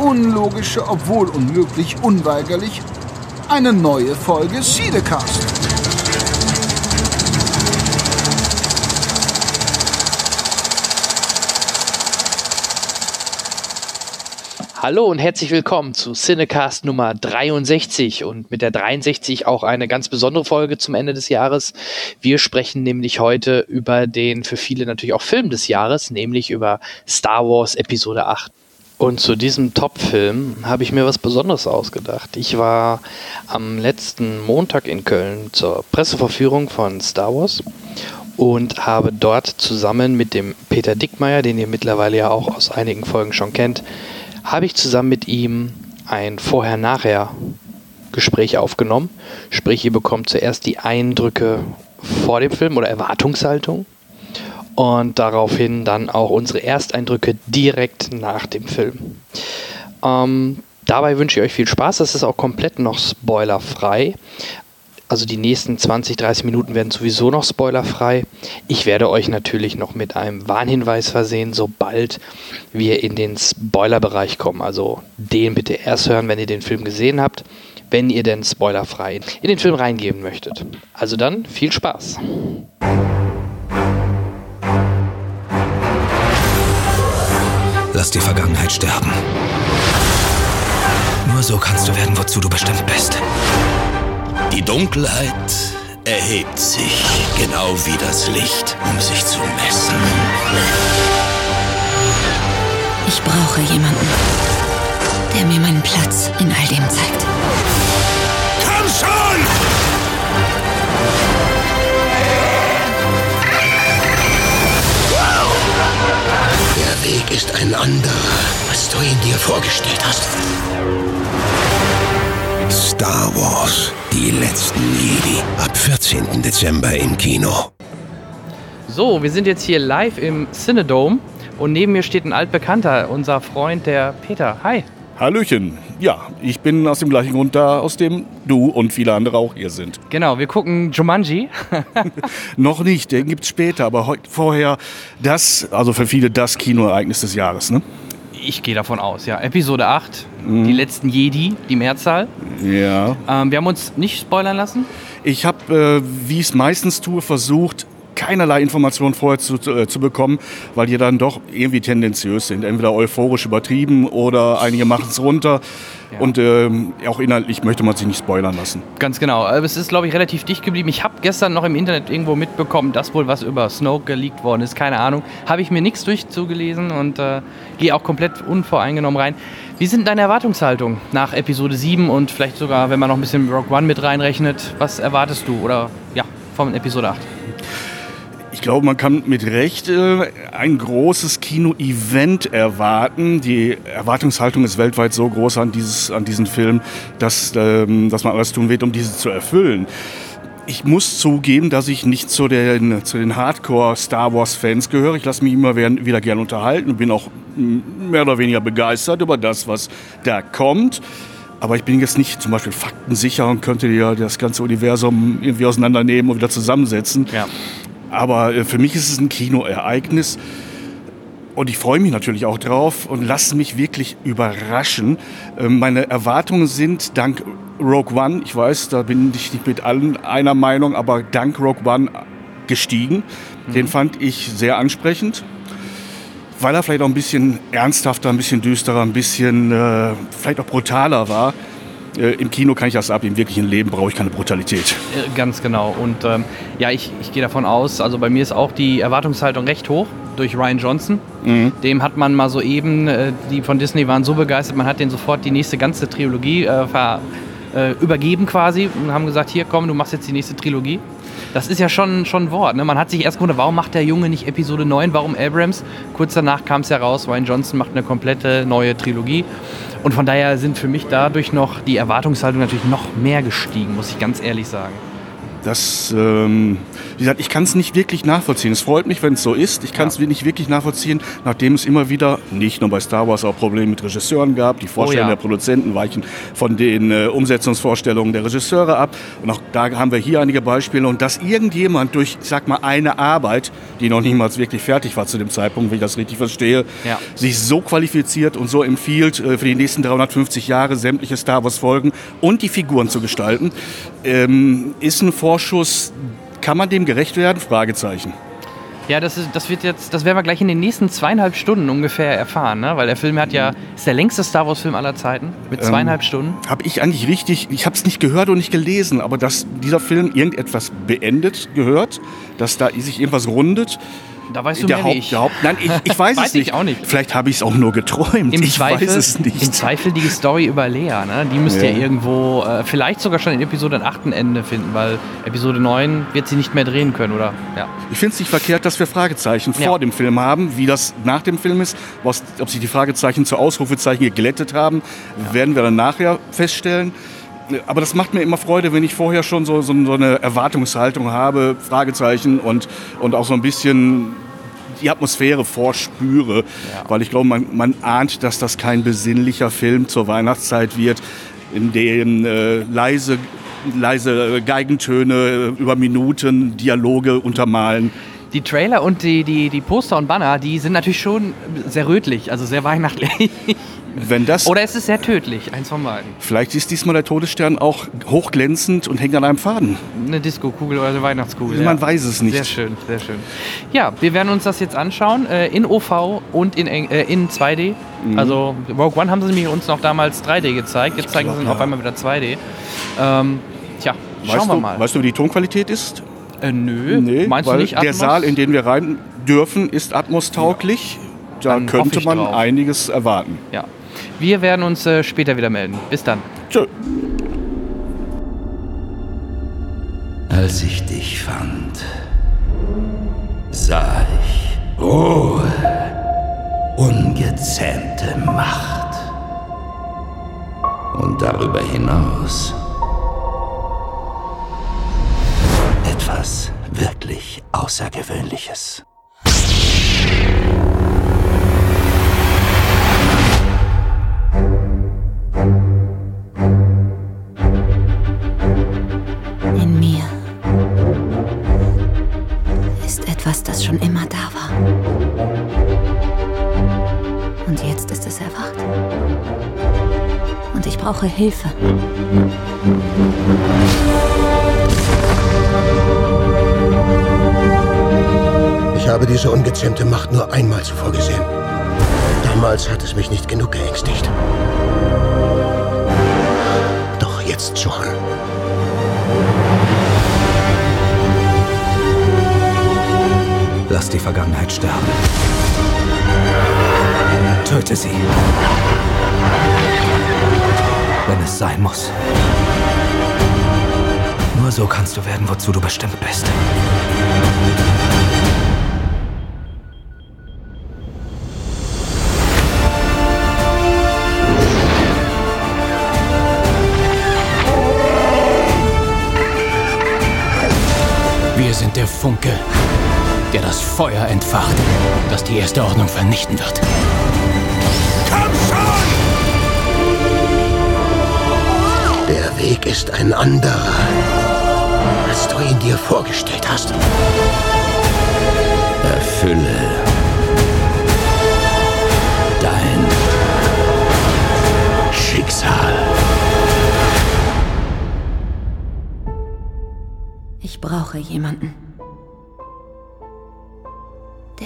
unlogische, obwohl unmöglich, unweigerlich eine neue Folge Siedecast. Hallo und herzlich willkommen zu Cinecast Nummer 63 und mit der 63 auch eine ganz besondere Folge zum Ende des Jahres. Wir sprechen nämlich heute über den für viele natürlich auch Film des Jahres, nämlich über Star Wars Episode 8. Und zu diesem Top-Film habe ich mir was Besonderes ausgedacht. Ich war am letzten Montag in Köln zur Presseverführung von Star Wars und habe dort zusammen mit dem Peter Dickmeier, den ihr mittlerweile ja auch aus einigen Folgen schon kennt, habe ich zusammen mit ihm ein Vorher-Nachher-Gespräch aufgenommen. Sprich, ihr bekommt zuerst die Eindrücke vor dem Film oder Erwartungshaltung und daraufhin dann auch unsere Ersteindrücke direkt nach dem Film. Ähm, dabei wünsche ich euch viel Spaß. Das ist auch komplett noch spoilerfrei. Also die nächsten 20, 30 Minuten werden sowieso noch spoilerfrei. Ich werde euch natürlich noch mit einem Warnhinweis versehen, sobald wir in den Spoilerbereich kommen. Also den bitte erst hören, wenn ihr den Film gesehen habt, wenn ihr denn spoilerfrei in den Film reingeben möchtet. Also dann viel Spaß. Lass die Vergangenheit sterben. Nur so kannst du werden, wozu du bestimmt bist. Die Dunkelheit erhebt sich, genau wie das Licht, um sich zu messen. Ich brauche jemanden, der mir meinen Platz in all dem zeigt. Weg ist ein anderer, als du ihn dir vorgestellt hast. Star Wars, die letzten Jedi. Ab 14. Dezember im Kino. So, wir sind jetzt hier live im Cinedome und neben mir steht ein altbekannter, unser Freund, der Peter. Hi. Hallöchen. Ja, ich bin aus dem gleichen Grund da, aus dem du und viele andere auch hier sind. Genau, wir gucken Jumanji. Noch nicht, den gibt's später, aber heut, vorher das, also für viele das Kinoereignis des Jahres, ne? Ich gehe davon aus, ja. Episode 8, die letzten Jedi, die Mehrzahl. Ja. Ähm, wir haben uns nicht spoilern lassen. Ich habe, äh, wie ich es meistens tue, versucht, keinerlei Informationen vorher zu, zu, äh, zu bekommen, weil die dann doch irgendwie tendenziös sind. Entweder euphorisch übertrieben oder einige machen es runter. Und ähm, auch inhaltlich möchte man sich nicht spoilern lassen. Ganz genau. Aber es ist, glaube ich, relativ dicht geblieben. Ich habe gestern noch im Internet irgendwo mitbekommen, dass wohl was über Snoke geleakt worden ist. Keine Ahnung. Habe ich mir nichts durchzugelesen und äh, gehe auch komplett unvoreingenommen rein. Wie sind deine Erwartungshaltung nach Episode 7 und vielleicht sogar, wenn man noch ein bisschen Rock One mit reinrechnet? Was erwartest du oder ja, von Episode 8? Ich glaube, man kann mit Recht äh, ein großes Kino-Event erwarten. Die Erwartungshaltung ist weltweit so groß an, dieses, an diesen Film, dass, ähm, dass man alles tun wird, um diese zu erfüllen. Ich muss zugeben, dass ich nicht zu den, zu den Hardcore-Star Wars-Fans gehöre. Ich lasse mich immer wieder gerne unterhalten und bin auch mehr oder weniger begeistert über das, was da kommt. Aber ich bin jetzt nicht zum Beispiel faktensicher und könnte ja das ganze Universum irgendwie auseinandernehmen und wieder zusammensetzen. Ja. Aber äh, für mich ist es ein Kinoereignis. Und ich freue mich natürlich auch drauf und lasse mich wirklich überraschen. Ähm, Meine Erwartungen sind dank Rogue One, ich weiß, da bin ich nicht mit allen einer Meinung, aber dank Rogue One gestiegen. Den fand ich sehr ansprechend, weil er vielleicht auch ein bisschen ernsthafter, ein bisschen düsterer, ein bisschen äh, vielleicht auch brutaler war. Äh, Im Kino kann ich das ab, im wirklichen Leben brauche ich keine Brutalität. Äh, Ganz genau. Und ähm, ja, ich, ich gehe davon aus, also bei mir ist auch die Erwartungshaltung recht hoch durch Ryan Johnson. Dem hat man mal soeben, äh, die von Disney waren so begeistert, man hat den sofort die nächste ganze Trilogie äh, ver, äh, übergeben quasi und haben gesagt, hier komm, du machst jetzt die nächste Trilogie. Das ist ja schon, schon ein Wort. Ne? Man hat sich erst gewundert, warum macht der Junge nicht Episode 9, warum Abrams? Kurz danach kam es ja raus, Ryan Johnson macht eine komplette neue Trilogie. Und von daher sind für mich dadurch noch die Erwartungshaltung natürlich noch mehr gestiegen, muss ich ganz ehrlich sagen. Das, ähm, wie gesagt, ich kann es nicht wirklich nachvollziehen. Es freut mich, wenn es so ist. Ich kann es Ja. nicht wirklich nachvollziehen, nachdem es immer wieder, nicht nur bei Star Wars, auch Probleme mit Regisseuren gab. Die Vorstellungen Oh ja. der Produzenten weichen von den äh, Umsetzungsvorstellungen der Regisseure ab. Und auch da haben wir hier einige Beispiele. Und dass irgendjemand durch, ich sag mal, eine Arbeit, die noch niemals wirklich fertig war zu dem Zeitpunkt, wenn ich das richtig verstehe, Ja. sich so qualifiziert und so empfiehlt, äh, für die nächsten 350 Jahre sämtliche Star Wars-Folgen und die Figuren zu gestalten, ähm, ist ein Vorschuss. Kann man dem gerecht werden? Fragezeichen. Ja, das, ist, das wird jetzt, das werden wir gleich in den nächsten zweieinhalb Stunden ungefähr erfahren, ne? weil der Film hat ja, ist der längste Star Wars-Film aller Zeiten mit zweieinhalb Stunden. Habe ich eigentlich richtig, ich habe es nicht gehört und nicht gelesen, aber dass dieser Film irgendetwas beendet gehört, dass da sich irgendwas rundet. Da weißt du der mehr Haupt, ich. der Haupt, nein, ich, ich weiß, Weiß es ich nicht. auch nicht. Vielleicht habe ich es auch nur geträumt. Im ich Zweifel, weiß es nicht. Im Zweifel die Story über Lea, ne? die müsst ihr Ja. irgendwo, äh, vielleicht sogar schon in Episode 8 ein Ende finden, weil Episode 9 wird sie nicht mehr drehen können, oder? Ja. Ich finde es nicht verkehrt, dass wir Fragezeichen Ja. vor dem Film haben. Wie das nach dem Film ist, was, ob sich die Fragezeichen zu Ausrufezeichen geglättet haben, werden wir dann nachher feststellen. Aber das macht mir immer Freude, wenn ich vorher schon so, so, so eine Erwartungshaltung habe, Fragezeichen und, und auch so ein bisschen die Atmosphäre vorspüre. Weil ich glaube, man, man ahnt, dass das kein besinnlicher Film zur Weihnachtszeit wird, in dem äh, leise, leise Geigentöne über Minuten Dialoge untermalen. Die Trailer und die, die, die Poster und Banner, die sind natürlich schon sehr rötlich, also sehr weihnachtlich. Wenn das, Oder es ist sehr tödlich, eins von beiden. vielleicht ist diesmal der Todesstern auch hochglänzend und hängt an einem Faden. Eine Disco-Kugel oder eine Weihnachtskugel. Man ja. weiß es nicht. Sehr schön, sehr schön. Ja, wir werden uns das jetzt anschauen, äh, in OV und in, äh, in 2D. Mhm. Also Rogue One haben sie uns noch damals 3D gezeigt, jetzt zeigen glaub, sie uns ja. auf einmal wieder 2D. Ähm, tja, schauen weißt wir du, mal. Weißt du, wie die Tonqualität ist? äh, nö, meinst weil du nicht der Atmos? Saal, in den wir rein dürfen, ist atmostauglich. Da Dann könnte man drauf. einiges erwarten. Ja. Wir werden uns äh, später wieder melden. Bis dann. Tschö. Als ich dich fand, sah ich Ruhe, ungezähmte Macht. Und darüber hinaus etwas wirklich Außergewöhnliches. Etwas, das schon immer da war. Und jetzt ist es erwacht. Und ich brauche Hilfe. Ich habe diese ungezähmte Macht nur einmal zuvor gesehen. Damals hat es mich nicht genug geängstigt. Doch jetzt schon. Lass die Vergangenheit sterben. Töte sie. Wenn es sein muss. Nur so kannst du werden, wozu du bestimmt bist. Wir sind der Funke, der das Feuer entfacht, das die erste Ordnung vernichten wird. Der Weg ist ein anderer, als du ihn dir vorgestellt hast. Erfülle dein Schicksal. Ich brauche jemanden,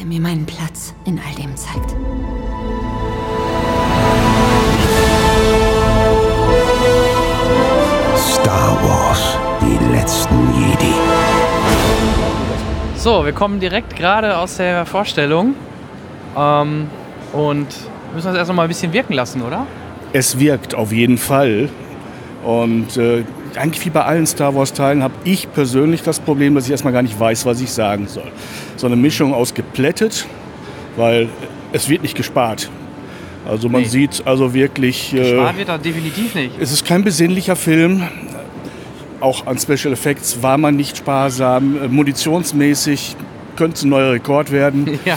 der mir meinen Platz in all dem zeigt. Star Wars, die letzten Jedi. So, wir kommen direkt gerade aus der Vorstellung. Ähm, und müssen das erst noch mal ein bisschen wirken lassen, oder? Es wirkt auf jeden Fall. Und äh, eigentlich wie bei allen Star Wars-Teilen habe ich persönlich das Problem, dass ich erstmal gar nicht weiß, was ich sagen soll. So eine Mischung aus geplättet, weil es wird nicht gespart. Also man Nee. sieht also wirklich, äh, Gespart wird da definitiv nicht. es ist kein besinnlicher Film. Auch an Special Effects war man nicht sparsam. Äh, Munitionsmäßig könnte es ein neuer Rekord werden. Ja,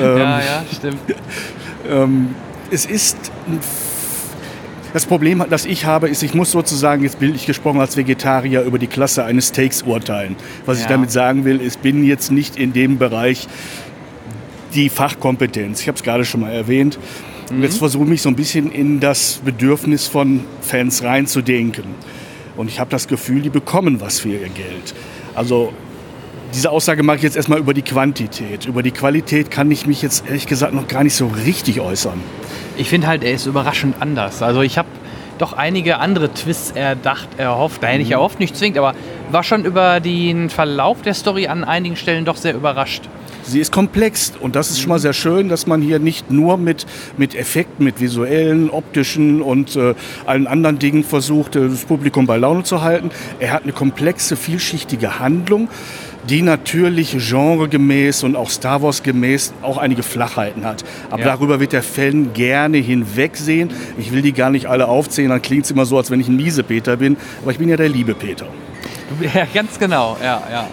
Ähm, ja, ja, stimmt. Ähm, es ist ein das Problem, das ich habe, ist, ich muss sozusagen jetzt bildlich gesprochen als Vegetarier über die Klasse eines Steaks urteilen. Was ich Ja. damit sagen will, ich bin jetzt nicht in dem Bereich die Fachkompetenz. Ich habe es gerade schon mal erwähnt. Und jetzt versuche ich mich so ein bisschen in das Bedürfnis von Fans reinzudenken. Und ich habe das Gefühl, die bekommen was für ihr Geld. Also diese Aussage mache ich jetzt erstmal über die Quantität. Über die Qualität kann ich mich jetzt ehrlich gesagt noch gar nicht so richtig äußern. Ich finde halt, er ist überraschend anders. Also ich habe doch einige andere Twists erdacht, erhofft. Nein, Mhm. nicht erhofft, nicht zwingend, aber war schon über den Verlauf der Story an einigen Stellen doch sehr überrascht. Sie ist komplex und das ist schon mal sehr schön, dass man hier nicht nur mit, mit Effekten, mit visuellen, optischen und äh, allen anderen Dingen versucht, äh, das Publikum bei Laune zu halten. Er hat eine komplexe, vielschichtige Handlung, die natürlich genregemäß und auch Star Wars gemäß auch einige Flachheiten hat. Aber Ja. darüber wird der Fan gerne hinwegsehen. Ich will die gar nicht alle aufzählen, dann klingt es immer so, als wenn ich ein miese Peter bin. Aber ich bin ja der liebe Peter. Ja, ganz genau, ja, ja.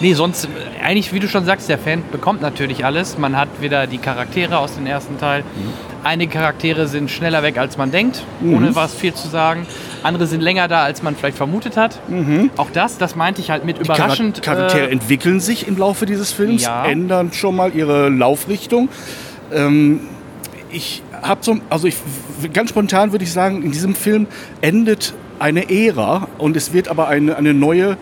Nee, sonst, eigentlich, wie du schon sagst, der Fan bekommt natürlich alles. Man hat wieder die Charaktere aus dem ersten Teil. Einige Charaktere sind schneller weg, als man denkt, ohne was viel zu sagen. Andere sind länger da, als man vielleicht vermutet hat. Auch das, das meinte ich halt mit überraschend. Chara- Charaktere äh, entwickeln sich im Laufe dieses Films, Ja. ändern schon mal ihre Laufrichtung. Ähm, ich habe so, also ich, ganz spontan würde ich sagen, in diesem Film endet eine Ära und es wird aber eine, eine neue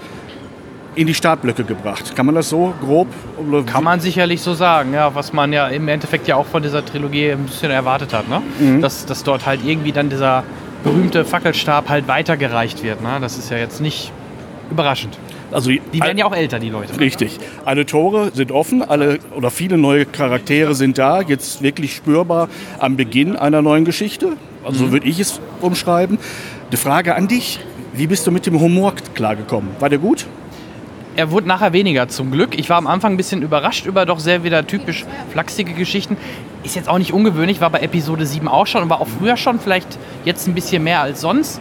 in die Startblöcke gebracht. Kann man das so grob? oder Kann man sicherlich so sagen, ja, was man ja im Endeffekt ja auch von dieser Trilogie ein bisschen erwartet hat, ne? Mhm. Dass, dass dort halt irgendwie dann dieser berühmte Fackelstab halt weitergereicht wird. Ne? Das ist ja jetzt nicht überraschend. Also Die werden ja auch älter, die Leute. Richtig. Alle Tore sind offen, alle oder viele neue Charaktere sind da, jetzt wirklich spürbar am Beginn einer neuen Geschichte. Also so würde ich es umschreiben. Die Frage an dich: Wie bist du mit dem Humor klargekommen? War der gut? Er wurde nachher weniger zum Glück. Ich war am Anfang ein bisschen überrascht über doch sehr wieder typisch flachsige Geschichten. Ist jetzt auch nicht ungewöhnlich, war bei Episode 7 auch schon und war auch früher schon, vielleicht jetzt ein bisschen mehr als sonst.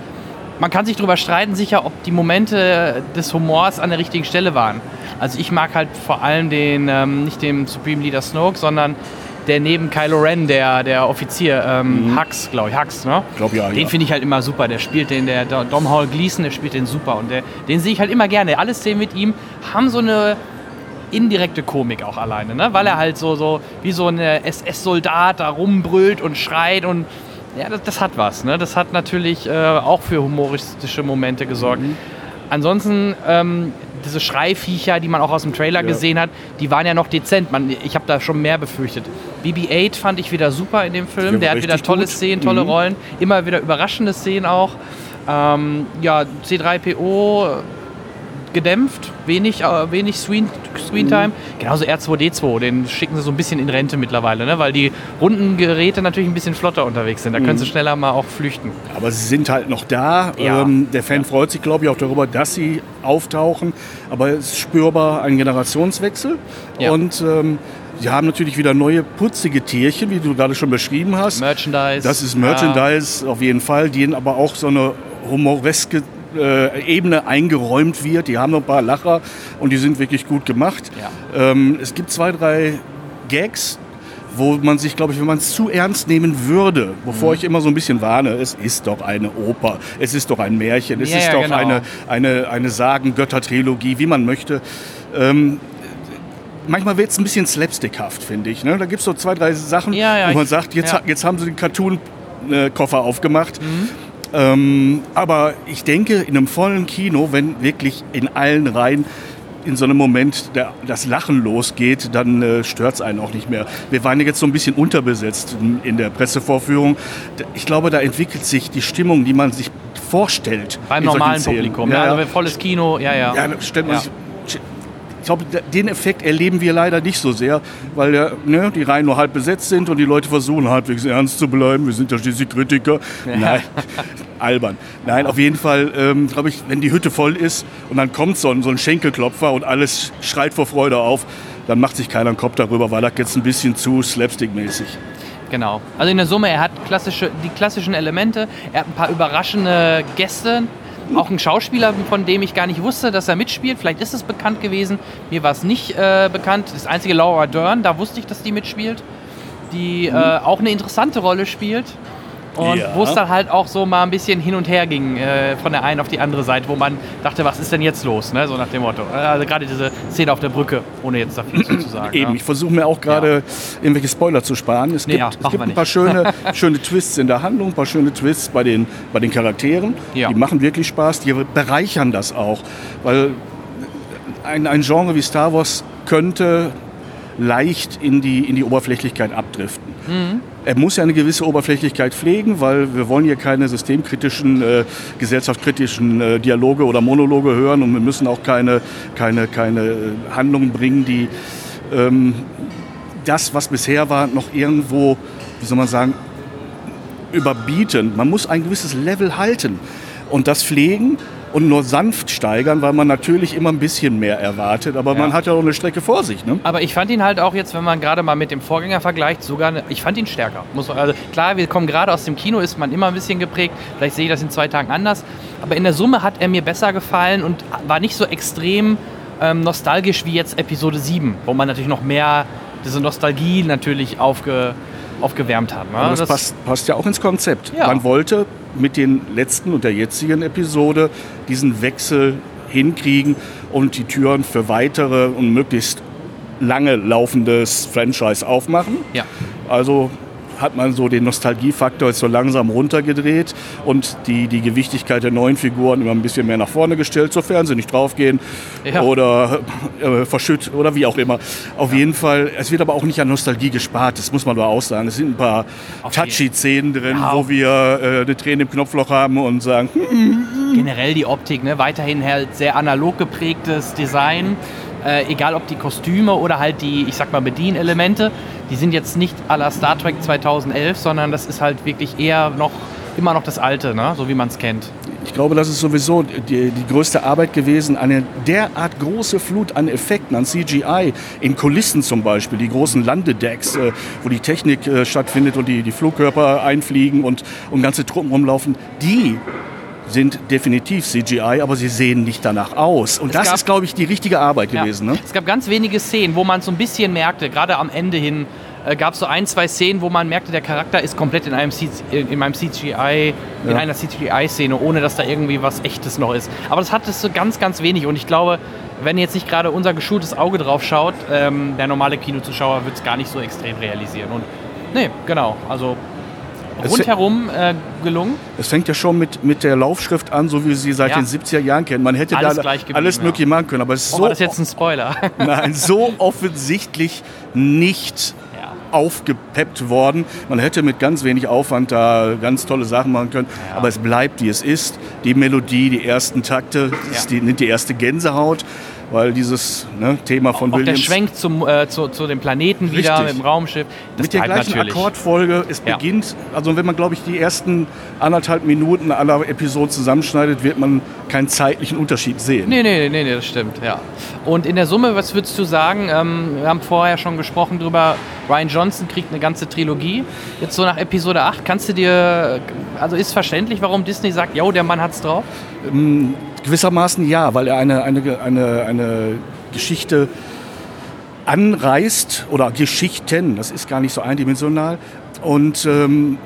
Man kann sich darüber streiten, sicher, ob die Momente des Humors an der richtigen Stelle waren. Also ich mag halt vor allem den, ähm, nicht den Supreme Leader Snoke, sondern der neben Kylo Ren, der, der Offizier, ähm, Hux, glaube ich, Hux, ne? Glaub ja, Den ja. finde ich halt immer super. Der spielt den, der Dom Hall Gleason, der spielt den super. Und der, den sehe ich halt immer gerne. Alle Szenen mit ihm haben so eine indirekte Komik auch alleine, ne? Weil er halt so, so wie so ein SS-Soldat da rumbrüllt und schreit und ja, das, das hat was. Ne? Das hat natürlich äh, auch für humoristische Momente gesorgt. Ansonsten, ähm, diese Schreiviecher, die man auch aus dem Trailer gesehen hat, die waren ja noch dezent. Man, ich habe da schon mehr befürchtet. BB-8 fand ich wieder super in dem Film. Ja, Der hat wieder tolle gut. Szenen, tolle Mhm. Rollen. Immer wieder überraschende Szenen auch. Ähm, ja, C3PO gedämpft, wenig, äh, wenig Screen, Screentime. Genauso R2D2, den schicken sie so ein bisschen in Rente mittlerweile, ne? weil die runden Geräte natürlich ein bisschen flotter unterwegs sind. Da können sie schneller mal auch flüchten. Aber sie sind halt noch da. Ja. Ähm, der Fan freut sich, glaube ich, auch darüber, dass sie auftauchen. Aber es ist spürbar ein Generationswechsel. Ja. Und ähm, sie haben natürlich wieder neue putzige Tierchen, wie du gerade schon beschrieben hast. Merchandise. Das ist Merchandise auf jeden Fall, denen aber auch so eine humoreske äh, Ebene eingeräumt wird. Die haben noch ein paar Lacher und die sind wirklich gut gemacht. Ja. Ähm, es gibt zwei, drei Gags, wo man sich, glaube ich, wenn man es zu ernst nehmen würde, wovor Mhm. ich immer so ein bisschen warne, es ist doch eine Oper, es ist doch ein Märchen, es Ja, ist doch genau. eine, eine, eine Sagen-Götter-Trilogie, wie man möchte. Ähm, manchmal wird es ein bisschen slapstickhaft, finde ich. Ne? Da gibt es so zwei, drei Sachen, Ja, ja, wo man ich- sagt, jetzt, jetzt haben sie den Cartoon-Koffer aufgemacht. Mhm. Ähm, aber ich denke, in einem vollen Kino, wenn wirklich in allen Reihen in so einem Moment der, das Lachen losgeht, dann äh, stört es einen auch nicht mehr. Wir waren ja jetzt so ein bisschen unterbesetzt in, in der Pressevorführung. Ich glaube, da entwickelt sich die Stimmung, die man sich vorstellt. Beim normalen. Publikum. Ja, Ja. Also volles Kino, ja, ja. Ja, stellt man Ja. sich. Ich glaube, den Effekt erleben wir leider nicht so sehr, weil ja, ne, die Reihen nur halb besetzt sind und die Leute versuchen halbwegs ernst zu bleiben. Wir sind ja schließlich Kritiker. Nein, albern. Nein, auf jeden Fall, ähm, glaube ich, wenn die Hütte voll ist und dann kommt so ein, so ein Schenkelklopfer und alles schreit vor Freude auf, dann macht sich keiner einen Kopf darüber, weil das jetzt ein bisschen zu slapstick-mäßig. genau. Also in der Summe, er hat klassische, die klassischen Elemente, er hat ein paar überraschende Gäste, auch ein Schauspieler, von dem ich gar nicht wusste, dass er mitspielt. Vielleicht ist es bekannt gewesen. Mir war es nicht äh, bekannt. Das einzige Laura Dern, da wusste ich, dass die mitspielt. Die äh, auch eine interessante Rolle spielt. Und Ja. wo es dann halt auch so mal ein bisschen hin und her ging, äh, von der einen auf die andere Seite, wo man dachte, was ist denn jetzt los? Ne? So nach dem Motto. Äh, Also gerade diese Szene auf der Brücke, ohne jetzt da viel zu sagen. Eben, ja. ich versuche mir auch gerade irgendwelche Spoiler zu sparen. Es Nee, gibt, ja, es gibt ein paar schöne, schöne Twists in der Handlung, ein paar schöne Twists bei den, bei den Charakteren. Ja. Die machen wirklich Spaß, die bereichern das auch. Weil ein, ein Genre wie Star Wars könnte leicht in die, in die Oberflächlichkeit abdriften. Mhm. Er muss ja eine gewisse Oberflächlichkeit pflegen, weil wir wollen hier keine systemkritischen, äh, gesellschaftskritischen äh, Dialoge oder Monologe hören und wir müssen auch keine, keine, keine äh, Handlungen bringen, die ähm, das, was bisher war, noch irgendwo, wie soll man sagen, überbieten. Man muss ein gewisses Level halten und das pflegen und nur sanft steigern, weil man natürlich immer ein bisschen mehr erwartet, aber Ja. man hat ja auch eine Strecke vor sich. Ne? Aber ich fand ihn halt auch jetzt, wenn man gerade mal mit dem Vorgänger vergleicht, sogar, eine, ich fand ihn stärker. Muss also klar, wir kommen gerade aus dem Kino, ist man immer ein bisschen geprägt. Vielleicht sehe ich das in zwei Tagen anders. Aber in der Summe hat er mir besser gefallen und war nicht so extrem ähm, nostalgisch wie jetzt Episode 7, wo man natürlich noch mehr diese Nostalgie natürlich aufge, aufgewärmt hat. Ne? Aber das, passt, passt ja auch ins Konzept. Ja. Man wollte mit den letzten und der jetzigen Episode diesen Wechsel hinkriegen und die Türen für weitere und möglichst lange laufendes Franchise aufmachen. Ja. Also hat man so den Nostalgiefaktor jetzt so langsam runtergedreht und die, die Gewichtigkeit der neuen Figuren immer ein bisschen mehr nach vorne gestellt, sofern sie nicht draufgehen Ja. oder äh, verschütt oder wie auch immer. Auf jeden Fall, es wird aber auch nicht an Nostalgie gespart, das muss man nur auch sagen. Es sind ein paar touchy-Szenen drin, Ja, wo wir äh, eine Träne im Knopfloch haben und sagen, hm, generell die Optik, ne? weiterhin halt sehr analog geprägtes Design. Äh, egal ob die Kostüme oder halt die, ich sag mal, Bedienelemente, die sind jetzt nicht à la Star Trek 2011, sondern das ist halt wirklich eher noch, immer noch das Alte, ne? so wie man es kennt. Ich glaube, das ist sowieso die, die größte Arbeit gewesen, eine derart große Flut an Effekten, an CGI, in Kulissen zum Beispiel, die großen Landedecks, äh, wo die Technik äh, stattfindet und die, die Flugkörper einfliegen und, und ganze Truppen rumlaufen, die sind definitiv CGI, aber sie sehen nicht danach aus. Und Es das ist, glaube ich, die richtige Arbeit Ja. gewesen. Ne? Es gab ganz wenige Szenen, wo man so ein bisschen merkte, gerade am Ende hin, äh, gab es so ein, zwei Szenen, wo man merkte, der Charakter ist komplett in einem, C in in einem CGI, in Ja. einer CGI-Szene, ohne dass da irgendwie was Echtes noch ist. Aber das hat es so ganz, ganz wenig. Und ich glaube, wenn jetzt nicht gerade unser geschultes Auge drauf schaut, ähm, der normale Kinozuschauer wird es gar nicht so extrem realisieren. Und nee, genau. Also rundherum äh, gelungen. Es fängt ja schon mit, mit der Laufschrift an, so wie wir sie seit Ja. den 70er Jahren kennen. Man hätte Alles da alles ja. mögliche machen können, aber es ist Oh, so war das jetzt ein Spoiler? Nein, so offensichtlich nicht Ja. aufgepeppt worden. Man hätte mit ganz wenig Aufwand da ganz tolle Sachen machen können. Ja. Aber es bleibt, wie es ist. Die Melodie, die ersten Takte, die, nimmt die erste Gänsehaut, weil dieses ne, Thema von Auch der Williams... Schwenk zum, äh, zu, zu dem Planeten wieder Richtig. mit dem Raumschiff. Mit der gleichen natürlich. Akkordfolge. Es Ja. beginnt, also wenn man, glaube ich, die ersten anderthalb Minuten aller Episoden zusammenschneidet, wird man keinen zeitlichen Unterschied sehen. Nee, nee, nee, nee, das stimmt, ja. Und in der Summe, was würdest du sagen? Ähm, wir haben vorher schon gesprochen drüber, Ryan Johnson kriegt eine ganze Trilogie. Jetzt so nach Episode 8, kannst du dir, also ist verständlich, warum Disney sagt, yo, der Mann hat's drauf? Gewissermaßen ja, weil er eine, eine, eine, eine Geschichte anreißt oder Geschichten, das ist gar nicht so eindimensional. Und ähm,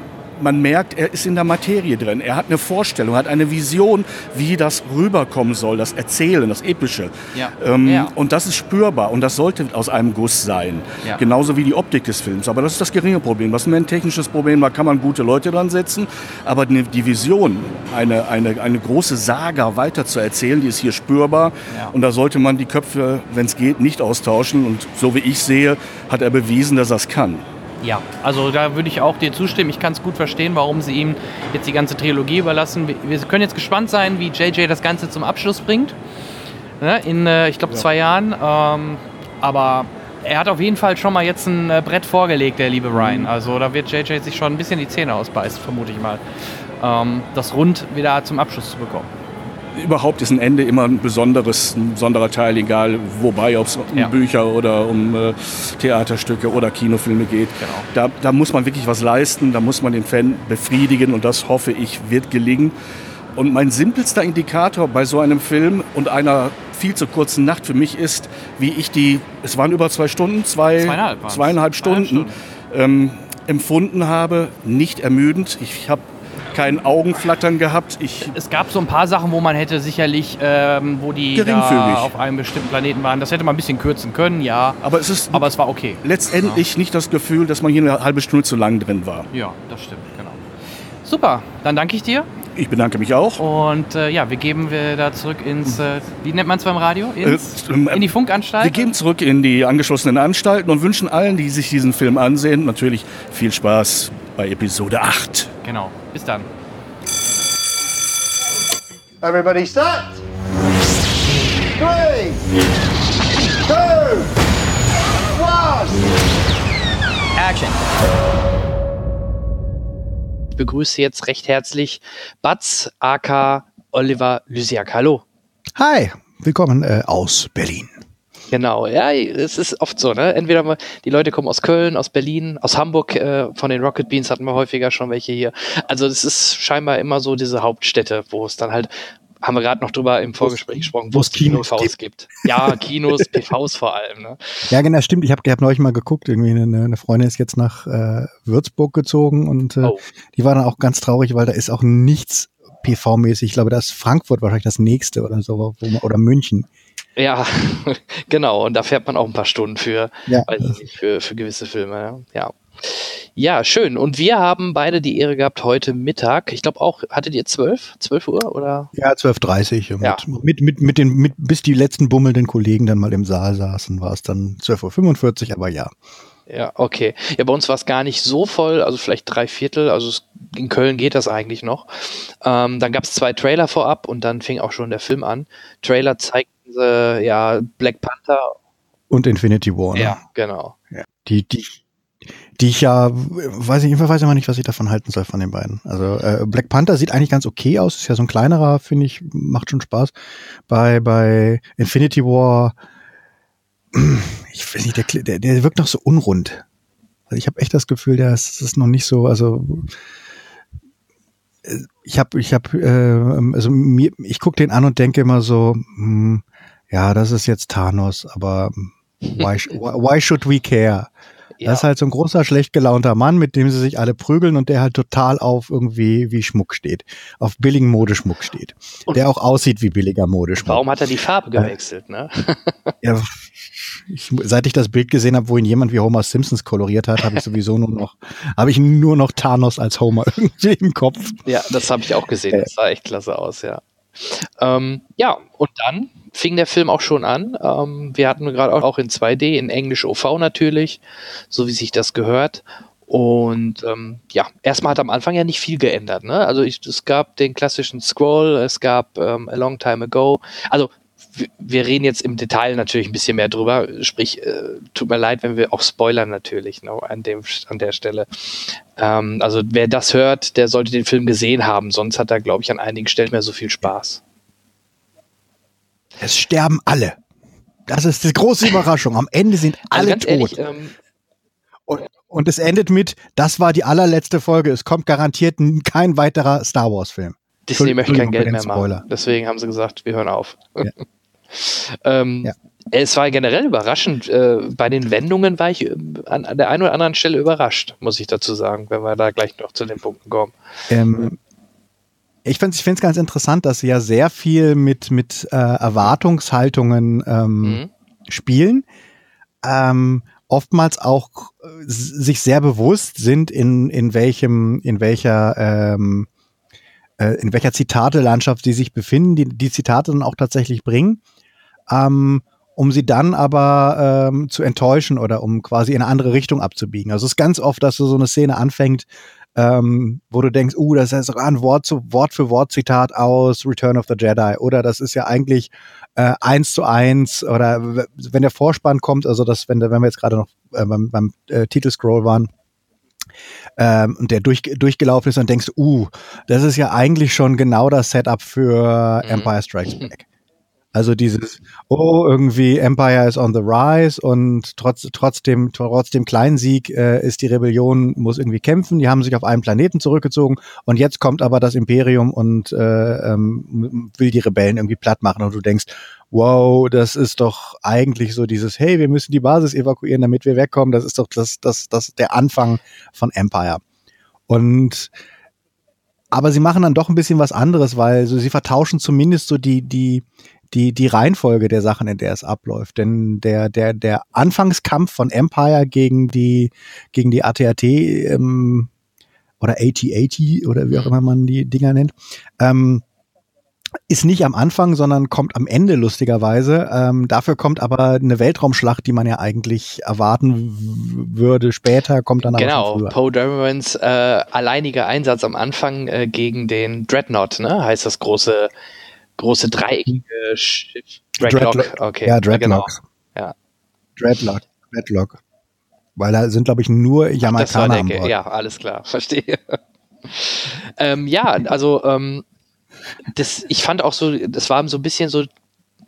man merkt, er ist in der Materie drin. Er hat eine Vorstellung, hat eine Vision, wie das rüberkommen soll, das Erzählen, das Epische. Ja. Ähm, Ja. Und das ist spürbar und das sollte aus einem Guss sein. Ja. Genauso wie die Optik des Films. Aber das ist das geringe Problem. Das ist mehr ein technisches Problem, da kann man gute Leute dran setzen. Aber die Vision, eine, eine, eine große Saga weiter zu erzählen, die ist hier spürbar. Und da sollte man die Köpfe, wenn es geht, nicht austauschen. Und so wie ich sehe, hat er bewiesen, dass er es kann. Ja, also da würde ich auch dir zustimmen. Ich kann es gut verstehen, warum sie ihm jetzt die ganze Trilogie überlassen. Wir- können jetzt gespannt sein, wie JJ das Ganze zum Abschluss bringt. Ne, in, äh, ich glaube, zwei Jahren. Ähm, aber er hat auf jeden Fall schon mal jetzt ein äh, Brett vorgelegt, der liebe Ryan. Also da wird JJ sich schon ein bisschen die Zähne ausbeißen, vermute ich mal. Ähm, das rund wieder zum Abschluss zu bekommen. Überhaupt ist ein Ende immer ein besonderes, ein besonderer Teil, egal wobei, ob es um Ja. Bücher oder um äh, Theaterstücke oder Kinofilme geht. Genau. Da, da muss man wirklich was leisten, da muss man den Fan befriedigen und das hoffe ich wird gelingen. Und mein simpelster Indikator bei so einem Film und einer viel zu kurzen Nacht für mich ist, wie ich die, es waren über zwei Stunden, zwei, Zweieinhalb zweieinhalb Zweieinhalb Stunden, ähm, empfunden habe, nicht ermüdend. Ich habe kein Augenflattern gehabt. Ich Es gab so ein paar Sachen, wo man hätte sicherlich, ähm, wo die Geringfügig. auf einem bestimmten Planeten waren, das hätte man ein bisschen kürzen können, ja. Aber es ist Aber es war okay. letztendlich nicht das Gefühl, dass man hier eine halbe Stunde zu lang drin war. Ja, das stimmt, genau. Super, dann danke ich dir. Ich bedanke mich auch. Und äh, ja, wir geben wir da zurück ins, äh, wie nennt man es beim Radio? Ins, Äh, in die Funkanstalt? Wir gehen zurück in die angeschlossenen Anstalten und wünschen allen, die sich diesen Film ansehen, natürlich viel Spaß bei Episode 8. Genau, bis dann. Everybody set. Three, two, one. Action. Ich begrüße jetzt recht herzlich Batz, aka Oliver Lysiak. Hallo. Hi, willkommen äh, aus Berlin. Genau, ja, es ist oft so, ne? Entweder mal, die Leute kommen aus Köln, aus Berlin, aus Hamburg, äh, von den Rocket Beans hatten wir häufiger schon welche hier. Also es ist scheinbar immer so diese Hauptstädte, wo es dann halt, haben wir gerade noch drüber im Vorgespräch gesprochen, wo es Kinos PVs gibt. Ja, Kinos, PVs vor allem, ne? Ja, genau, stimmt. Ich habe hab neulich mal geguckt. Irgendwie eine, eine Freundin ist jetzt nach äh, Würzburg gezogen und äh, Oh. die war dann auch ganz traurig, weil da ist auch nichts PV-mäßig. Ich glaube, da ist Frankfurt wahrscheinlich das nächste oder so, wo man, oder München. Ja, genau. Und da fährt man auch ein paar Stunden für, Ja. weiß ich nicht, für, für gewisse Filme. Ja. ja. Schön. Und wir haben beide die Ehre gehabt heute Mittag. Ich glaube auch, hattet ihr zwölf? Zwölf Uhr oder? Ja, 12.30 Uhr. Mit, Ja. mit, mit, mit den, mit, bis die letzten bummelnden Kollegen dann mal im Saal saßen, war es dann 12.45 Uhr, aber ja. Ja, okay. Ja, bei uns war es gar nicht so voll, also vielleicht drei Viertel. Also es, in Köln geht das eigentlich noch. Ähm, dann gab es zwei Trailer vorab und dann fing auch schon der Film an. Trailer zeigten sie, ja, Black Panther. Und Infinity War. Ne? Ja, genau. Die, die, die ich ja, weiß ich, ich weiß immer nicht, was ich davon halten soll von den beiden. Also äh, Black Panther sieht eigentlich ganz okay aus, ist ja so ein kleinerer, finde ich, macht schon Spaß. Bei, bei Infinity War, ich weiß nicht, der, der, der wirkt noch so unrund. Also ich habe echt das Gefühl, der ist, das ist noch nicht so, also äh, ich habe, ich habe, äh, also mir, ich gucke den an und denke immer so, hm, ja, das ist jetzt Thanos, aber why, why should we care? Ja. Das ist halt so ein großer, schlecht gelaunter Mann, mit dem sie sich alle prügeln und der halt total auf irgendwie wie Schmuck steht. Auf billigen Modeschmuck steht. Und- der auch aussieht wie billiger Modeschmuck. Warum hat er die Farbe gewechselt, ne? Ja, ich, seit ich das Bild gesehen habe, wo ihn jemand wie Homer Simpsons koloriert hat, habe ich sowieso nur noch, habe ich nur noch Thanos als Homer irgendwie im Kopf. Ja, das habe ich auch gesehen. Das sah echt klasse aus, ja. Ähm, ja, und dann fing der Film auch schon an. Ähm, wir hatten gerade auch, in 2D, in Englisch OV natürlich, so wie sich das gehört. Und ähm, ja, erstmal hat am Anfang ja nicht viel geändert. Ne? Also ich, es gab den klassischen Scroll, es gab ähm, A Long Time Ago. Also wir reden jetzt im Detail natürlich ein bisschen mehr drüber. Sprich, äh, tut mir leid, wenn wir auch spoilern natürlich ne, an, dem, an der Stelle. Ähm, also wer das hört, der sollte den Film gesehen haben. Sonst hat er, glaube ich, an einigen Stellen mehr so viel Spaß. Es sterben alle. Das ist die große Überraschung. Am Ende sind Also alle ganz tot. ehrlich, ähm, und, und es endet mit, das war die allerletzte Folge. Es kommt garantiert kein weiterer Star Wars Film. Disney möchte kein Geld mehr machen. Deswegen haben sie gesagt, wir hören auf. Ja. ähm, Ja. Es war generell überraschend. Äh, bei den Wendungen war ich äh, an, an der einen oder anderen Stelle überrascht, muss ich dazu sagen, wenn wir da gleich noch zu den Punkten kommen. Ähm, ich finde es ganz interessant, dass sie ja sehr viel mit, mit äh, Erwartungshaltungen ähm, Mhm. spielen. Ähm, oftmals auch äh, sich sehr bewusst sind, in, in welchem, in welcher ähm, äh, in welcher Zitate-Landschaft sie sich befinden, die die Zitate dann auch tatsächlich bringen, ähm, um sie dann aber ähm, zu enttäuschen oder um quasi in eine andere Richtung abzubiegen. Also es ist ganz oft, dass du so eine Szene anfängt, ähm, wo du denkst, uh, das ist ein Wort, zu, Wort für Wort Zitat aus Return of the Jedi oder das ist ja eigentlich äh, eins zu eins oder wenn der Vorspann kommt, also das, wenn, wenn wir jetzt gerade noch äh, beim, beim äh, Titelscroll waren, ähm, und der durch, durchgelaufen ist und denkst, uh, das ist ja eigentlich schon genau das Setup für Empire Strikes Back. Also dieses, oh, irgendwie Empire is on the rise und trotz, trotzdem, trotz dem kleinen Sieg äh, ist die Rebellion, muss irgendwie kämpfen. Die haben sich auf einen Planeten zurückgezogen und jetzt kommt aber das Imperium und äh, ähm, will die Rebellen irgendwie platt machen und du denkst, wow, das ist doch eigentlich so dieses, hey, wir müssen die Basis evakuieren, damit wir wegkommen. Das ist doch das, das, das der Anfang von Empire. Und aber sie machen dann doch ein bisschen was anderes, weil so, sie vertauschen zumindest so die, die, die, die Reihenfolge der Sachen, in der es abläuft. Denn der, der, der Anfangskampf von Empire gegen die, gegen die ATAT, ähm, oder AT-80 oder wie auch immer man die Dinger nennt, ähm, ist nicht am Anfang, sondern kommt am Ende lustigerweise. Ähm, dafür kommt aber eine Weltraumschlacht, die man ja eigentlich erwarten würde. Später kommt dann Genau. Poe Damerons äh, alleiniger Einsatz am Anfang äh, gegen den Dreadnought, ne? Heißt das große, große dreieckige Schiff. Dreadlock. Dreadlock. Okay. Ja, genau. Dreadlocks. Ja. Dreadlock. Dreadlock. Weil da sind, glaube ich, nur Das Jamaikaner an der, Bord. ja, alles klar, verstehe. ähm, ja, also ähm, das, ich fand auch so, das war so ein bisschen so,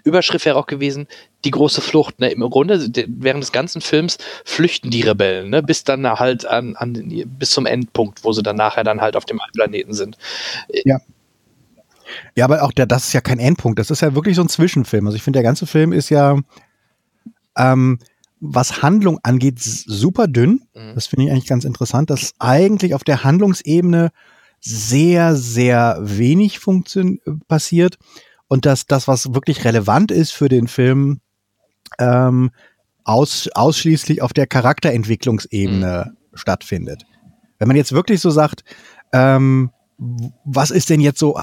Überschrift wäre auch gewesen, die große Flucht. Ne? Im Grunde, de- während des ganzen Films flüchten die Rebellen, ne? bis dann halt an, an, bis zum Endpunkt, wo sie dann nachher dann halt auf dem Planeten sind. Ja. Ja, aber auch der, das ist ja kein Endpunkt. Das ist ja wirklich so ein Zwischenfilm. Also ich finde, der ganze Film ist ja, ähm, was Handlung angeht, super dünn. Das finde ich eigentlich ganz interessant, dass eigentlich auf der Handlungsebene sehr, sehr wenig funktion passiert und dass das, was wirklich relevant ist für den Film, ähm, aus, ausschließlich auf der Charakterentwicklungsebene stattfindet. Wenn man jetzt wirklich so sagt, ähm, was ist denn jetzt so,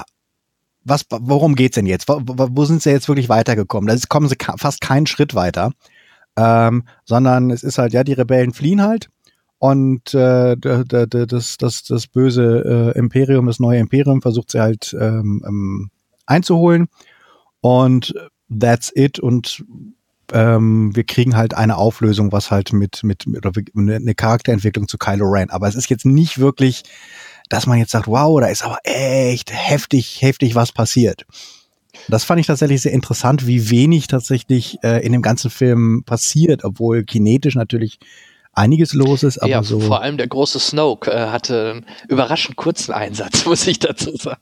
was, worum geht's denn jetzt? Wo, wo sind sie jetzt wirklich weitergekommen? Da kommen sie fast keinen Schritt weiter, ähm, sondern es ist halt, ja, die Rebellen fliehen halt und äh, das, das, das böse äh, Imperium, das neue Imperium versucht sie halt ähm, ähm, einzuholen und that's it und ähm, wir kriegen halt eine Auflösung, was halt mit, mit, mit oder eine Charakterentwicklung zu Kylo Ren. Aber es ist jetzt nicht wirklich, dass man jetzt sagt, wow, da ist aber echt heftig, heftig was passiert. Das fand ich tatsächlich sehr interessant, wie wenig tatsächlich äh, in dem ganzen Film passiert, obwohl kinetisch natürlich einiges los ist, aber ja, so. vor allem der große Snoke äh, hatte einen überraschend kurzen Einsatz, muss ich dazu sagen.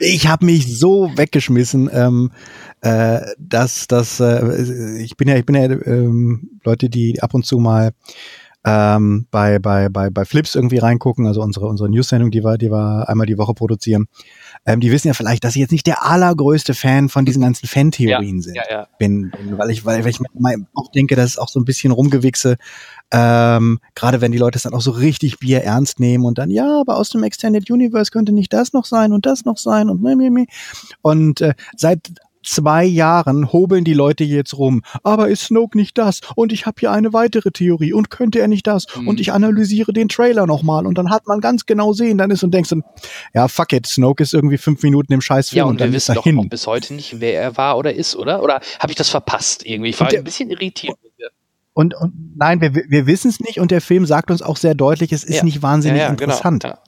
Ich habe mich so weggeschmissen, ähm, äh, dass dass äh, ich bin ja ich bin ja ähm, Leute, die ab und zu mal ähm, bei bei bei bei Flips irgendwie reingucken, also unsere unsere News-Sendung, die wir die wir einmal die Woche produzieren. Ähm, die wissen ja vielleicht, dass ich jetzt nicht der allergrößte Fan von diesen ganzen Fan-Theorien Ja, sind. ja, ja. Bin, bin, weil ich weil, weil ich mal auch denke, das ist auch so ein bisschen rumgewichse. Ähm, Gerade wenn die Leute es dann auch so richtig Bier ernst nehmen und dann, ja, aber aus dem Extended Universe könnte nicht das noch sein und das noch sein und meh, meh, meh. Und äh, seit zwei Jahren hobeln die Leute jetzt rum. Aber ist Snoke nicht das? Und ich habe hier eine weitere Theorie. Und könnte er nicht das? Mhm. Und ich analysiere den Trailer nochmal. Und dann hat man ganz genau sehen, dann ist und denkst dann, ja, fuck it, Snoke ist irgendwie fünf Minuten im Scheißfilm Ja, und, und dann wir wissen doch auch bis heute nicht, wer er war oder ist, oder? Oder habe ich das verpasst irgendwie? Ich war der- ein bisschen irritiert. Und, und nein, wir, wir wissen es nicht und der Film sagt uns auch sehr deutlich, es ist Ja. nicht wahnsinnig Ja, ja, genau. interessant. Ja.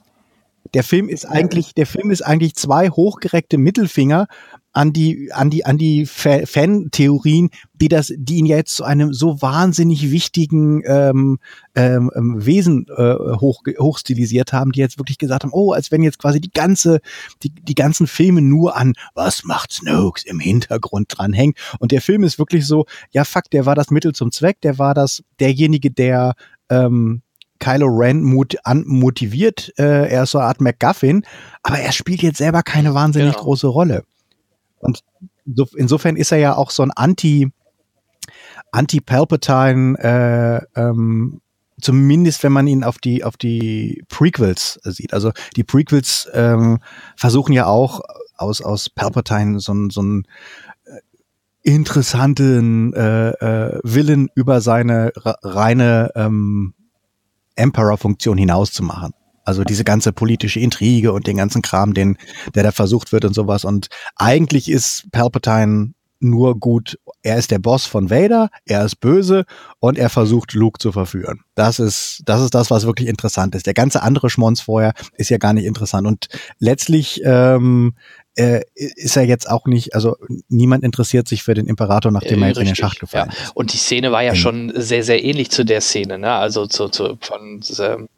Der Film ist eigentlich, der Film ist eigentlich zwei hochgereckte Mittelfinger an die, an die, an die Fa- Fan-Theorien, die das, die ihn jetzt zu einem so wahnsinnig wichtigen ähm, ähm, ähm, Wesen äh, hoch, hochstilisiert haben, die jetzt wirklich gesagt haben, oh, als wenn jetzt quasi die ganze, die, die ganzen Filme nur an was macht Snokes im Hintergrund dranhängen. Und der Film ist wirklich so, ja fuck, der war das Mittel zum Zweck, der war das, derjenige, der ähm, Kylo Ren mut, an, motiviert, äh, er ist so eine Art MacGuffin, aber er spielt jetzt selber keine wahnsinnig Genau. große Rolle. Und so, insofern ist er ja auch so ein Anti, Anti-Palpatine, äh, ähm, zumindest wenn man ihn auf die, auf die Prequels sieht. Also die Prequels ähm, versuchen ja auch aus, aus Palpatine so, ein- so einen äh, interessanten äh, äh, Willen über seine re- reine ähm, Emperor-Funktion hinauszumachen. Also diese ganze politische Intrige und den ganzen Kram, den, der da versucht wird und sowas. Und eigentlich ist Palpatine nur gut, er ist der Boss von Vader, er ist böse und er versucht Luke zu verführen. Das ist, das ist das, was wirklich interessant ist. Der ganze andere Schmonz vorher ist ja gar nicht interessant. Und letztlich ähm, äh, ist er jetzt auch nicht, also niemand interessiert sich für den Imperator, nachdem Äh, er jetzt in den Schacht gefallen ja. ist. Und die Szene war ja Mhm. schon sehr, sehr ähnlich zu der Szene, ne? Also zu, zu von ähm,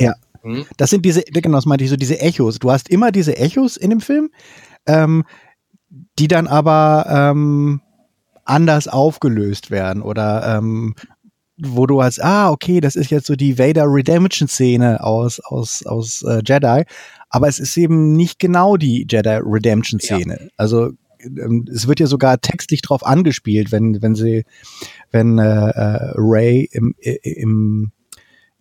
Ja. Hm? Das sind diese, genau, das meinte ich so, diese Echos. Du hast immer diese Echos in dem Film, ähm, die dann aber ähm, anders aufgelöst werden oder ähm, wo du als, ah, okay, das ist jetzt so die Vader Redemption Szene aus, aus, aus äh, Jedi, aber es ist eben nicht genau die Jedi Redemption Szene. Also ähm, es wird ja sogar textlich drauf angespielt, wenn, wenn sie, wenn äh, äh, Ray im, im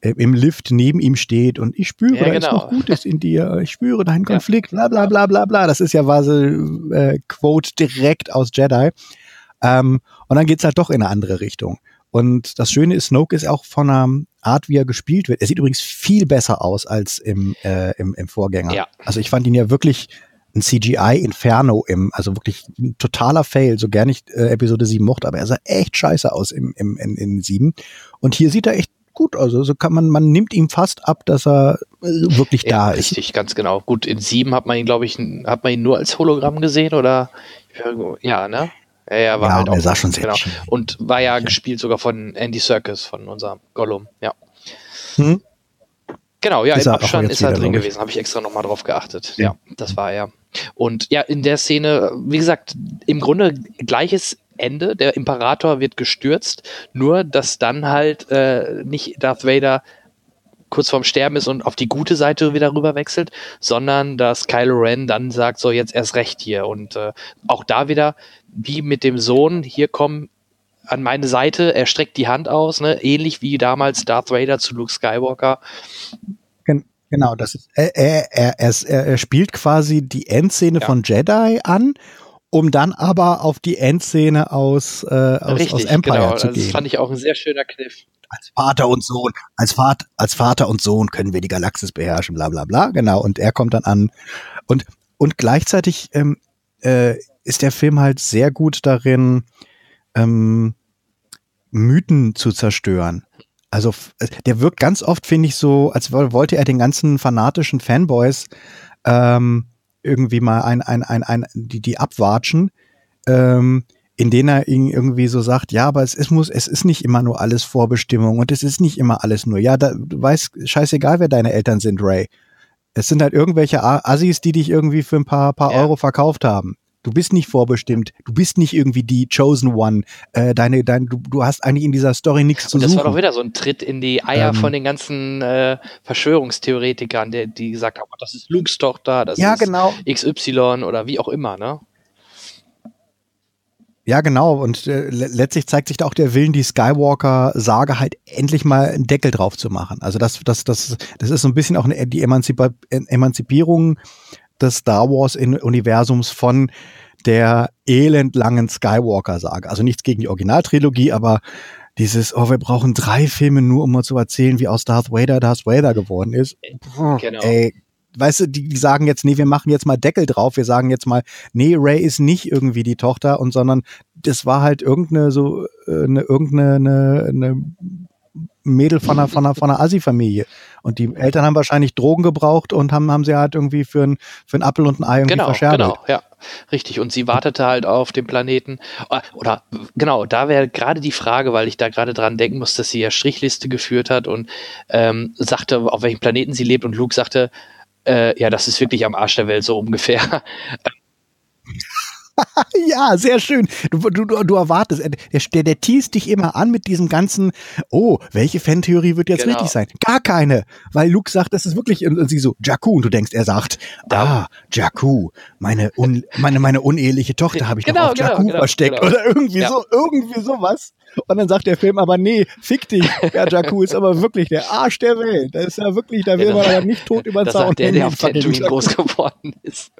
äh, im Lift neben ihm steht und ich spüre, Ja, da ist genau. noch Gutes in dir, ich spüre deinen Konflikt, bla bla bla bla bla. Das ist ja quasi äh, Quote direkt aus Jedi. Ähm, und dann geht's halt doch in eine andere Richtung. Und das Schöne ist, Snoke ist auch von einer Art, wie er gespielt wird. Er sieht übrigens viel besser aus als im, äh, im, im Vorgänger. Ja. Also ich fand ihn ja wirklich ein CGI-Inferno im, also wirklich ein totaler Fail, so gern ich äh, Episode 7 mochte, aber er sah echt scheiße aus im, im, in, in 7. Und hier sieht er echt gut aus. Also kann man, man nimmt ihm fast ab, dass er äh, wirklich Ja, da ist. richtig, ganz genau. Gut, in sieben hat man ihn, glaube ich, hat man ihn nur als Hologramm gesehen oder ja, ne? Ja, ja, war Ja, halt und er auch, sah schon sehr genau. schön. Und war ja gespielt sogar von Andy Serkis, von unserem Gollum, ja. Hm? Genau, ja, Ist im er auch Abstand ist er drin ich. gewesen, habe ich extra nochmal drauf geachtet. Ja. das war er. Und ja, in der Szene, wie gesagt, im Grunde gleiches Ende, der Imperator wird gestürzt, nur dass dann halt äh, nicht Darth Vader kurz vorm Sterben ist und auf die gute Seite wieder rüber wechselt, sondern dass Kylo Ren dann sagt, so jetzt erst recht hier. Und äh, auch da wieder, wie mit dem Sohn, hier komm an meine Seite, er streckt die Hand aus, ne? ähnlich wie damals Darth Vader zu Luke Skywalker. Gen genau, das ist, er, er, er, er, er er spielt quasi die Endszene Ja. von Jedi an, um dann aber auf die Endszene aus, äh, aus, Richtig, aus Empire genau. zu Das gehen. fand ich auch ein sehr schöner Kniff. als Vater und Sohn, als Vater, als Vater und Sohn können wir die Galaxis beherrschen, bla bla bla, genau. Und er kommt dann an. Und, und gleichzeitig ähm, äh, ist der Film halt sehr gut darin, ähm, Mythen zu zerstören. Also äh, der wirkt ganz oft, finde ich, so, als woll- wollte er den ganzen fanatischen Fanboys ähm, irgendwie mal ein, ein, ein, ein, die, die abwatschen. Ähm, in denen er irgendwie so sagt, ja, aber es ist, muss, es ist nicht immer nur alles Vorbestimmung und es ist nicht immer alles nur, ja, da, du weißt, scheißegal, wer deine Eltern sind, Ray. Es sind halt irgendwelche Assis, die dich irgendwie für ein paar, paar Ja. Euro verkauft haben. Du bist nicht vorbestimmt, du bist nicht irgendwie die Chosen One. Äh, deine, dein, du, du hast eigentlich in dieser Story nichts zu Und das suchen. war doch wieder so ein Tritt in die Eier Ähm. von den ganzen äh, Verschwörungstheoretikern, der, die gesagt haben, das ist Lukes Tochter, das ja, ist genau. XY oder wie auch immer, ne? Ja, genau. Und äh, le- letztlich zeigt sich da auch der Willen, die Skywalker-Sage halt endlich mal einen Deckel drauf zu machen. Also das, das, das, das ist so ein bisschen auch eine, die Emanzipa Emanzipierung des Star Wars-Universums von der elendlangen Skywalker-Sage. Also nichts gegen die Originaltrilogie, aber dieses, oh, wir brauchen drei Filme nur, um mal zu erzählen, wie aus Darth Vader Darth Vader geworden ist. Puh, Genau. Ey, weißt du, die, die sagen jetzt, nee, wir machen jetzt mal Deckel drauf, wir sagen jetzt mal, nee, Ray ist nicht irgendwie die Tochter und sondern das war halt irgendeine so äh, eine irgendeine eine, eine Mädel von einer von einer von einer Assi-Familie und die Eltern haben wahrscheinlich Drogen gebraucht und haben haben sie halt irgendwie für ein für ein Apfel und ein Ei irgendwie Genau, verscherbelt. genau, ja, richtig. Und sie wartete halt auf dem Planeten. Ah, Oder genau, da wäre gerade die Frage, weil ich da gerade dran denken muss, dass sie ja Strichliste geführt hat und ähm, sagte, auf welchem Planeten sie lebt. Und Luke sagte, äh, ja, das ist wirklich am Arsch der Welt so ungefähr. Ja, sehr schön. Du, du, du, erwartest, äh, der, der, der teast dich immer an mit diesem ganzen, oh, welche Fantheorie wird jetzt Genau. richtig sein? Gar keine, weil Luke sagt, das ist wirklich, und, sie so, Jakku, und du denkst, er sagt, ah, Jakku, meine, un, meine, meine uneheliche Tochter habe ich Genau, noch auf genau, Jakku genau, versteckt genau. oder irgendwie Ja. so, irgendwie sowas. Und dann sagt der Film aber, nee, fick dich, ja, Jakku ist aber wirklich der Arsch der Welt. Das ist ja wirklich, da will Ja, man aber nicht tot über den Zaun der, der auf Tatooine groß geworden ist.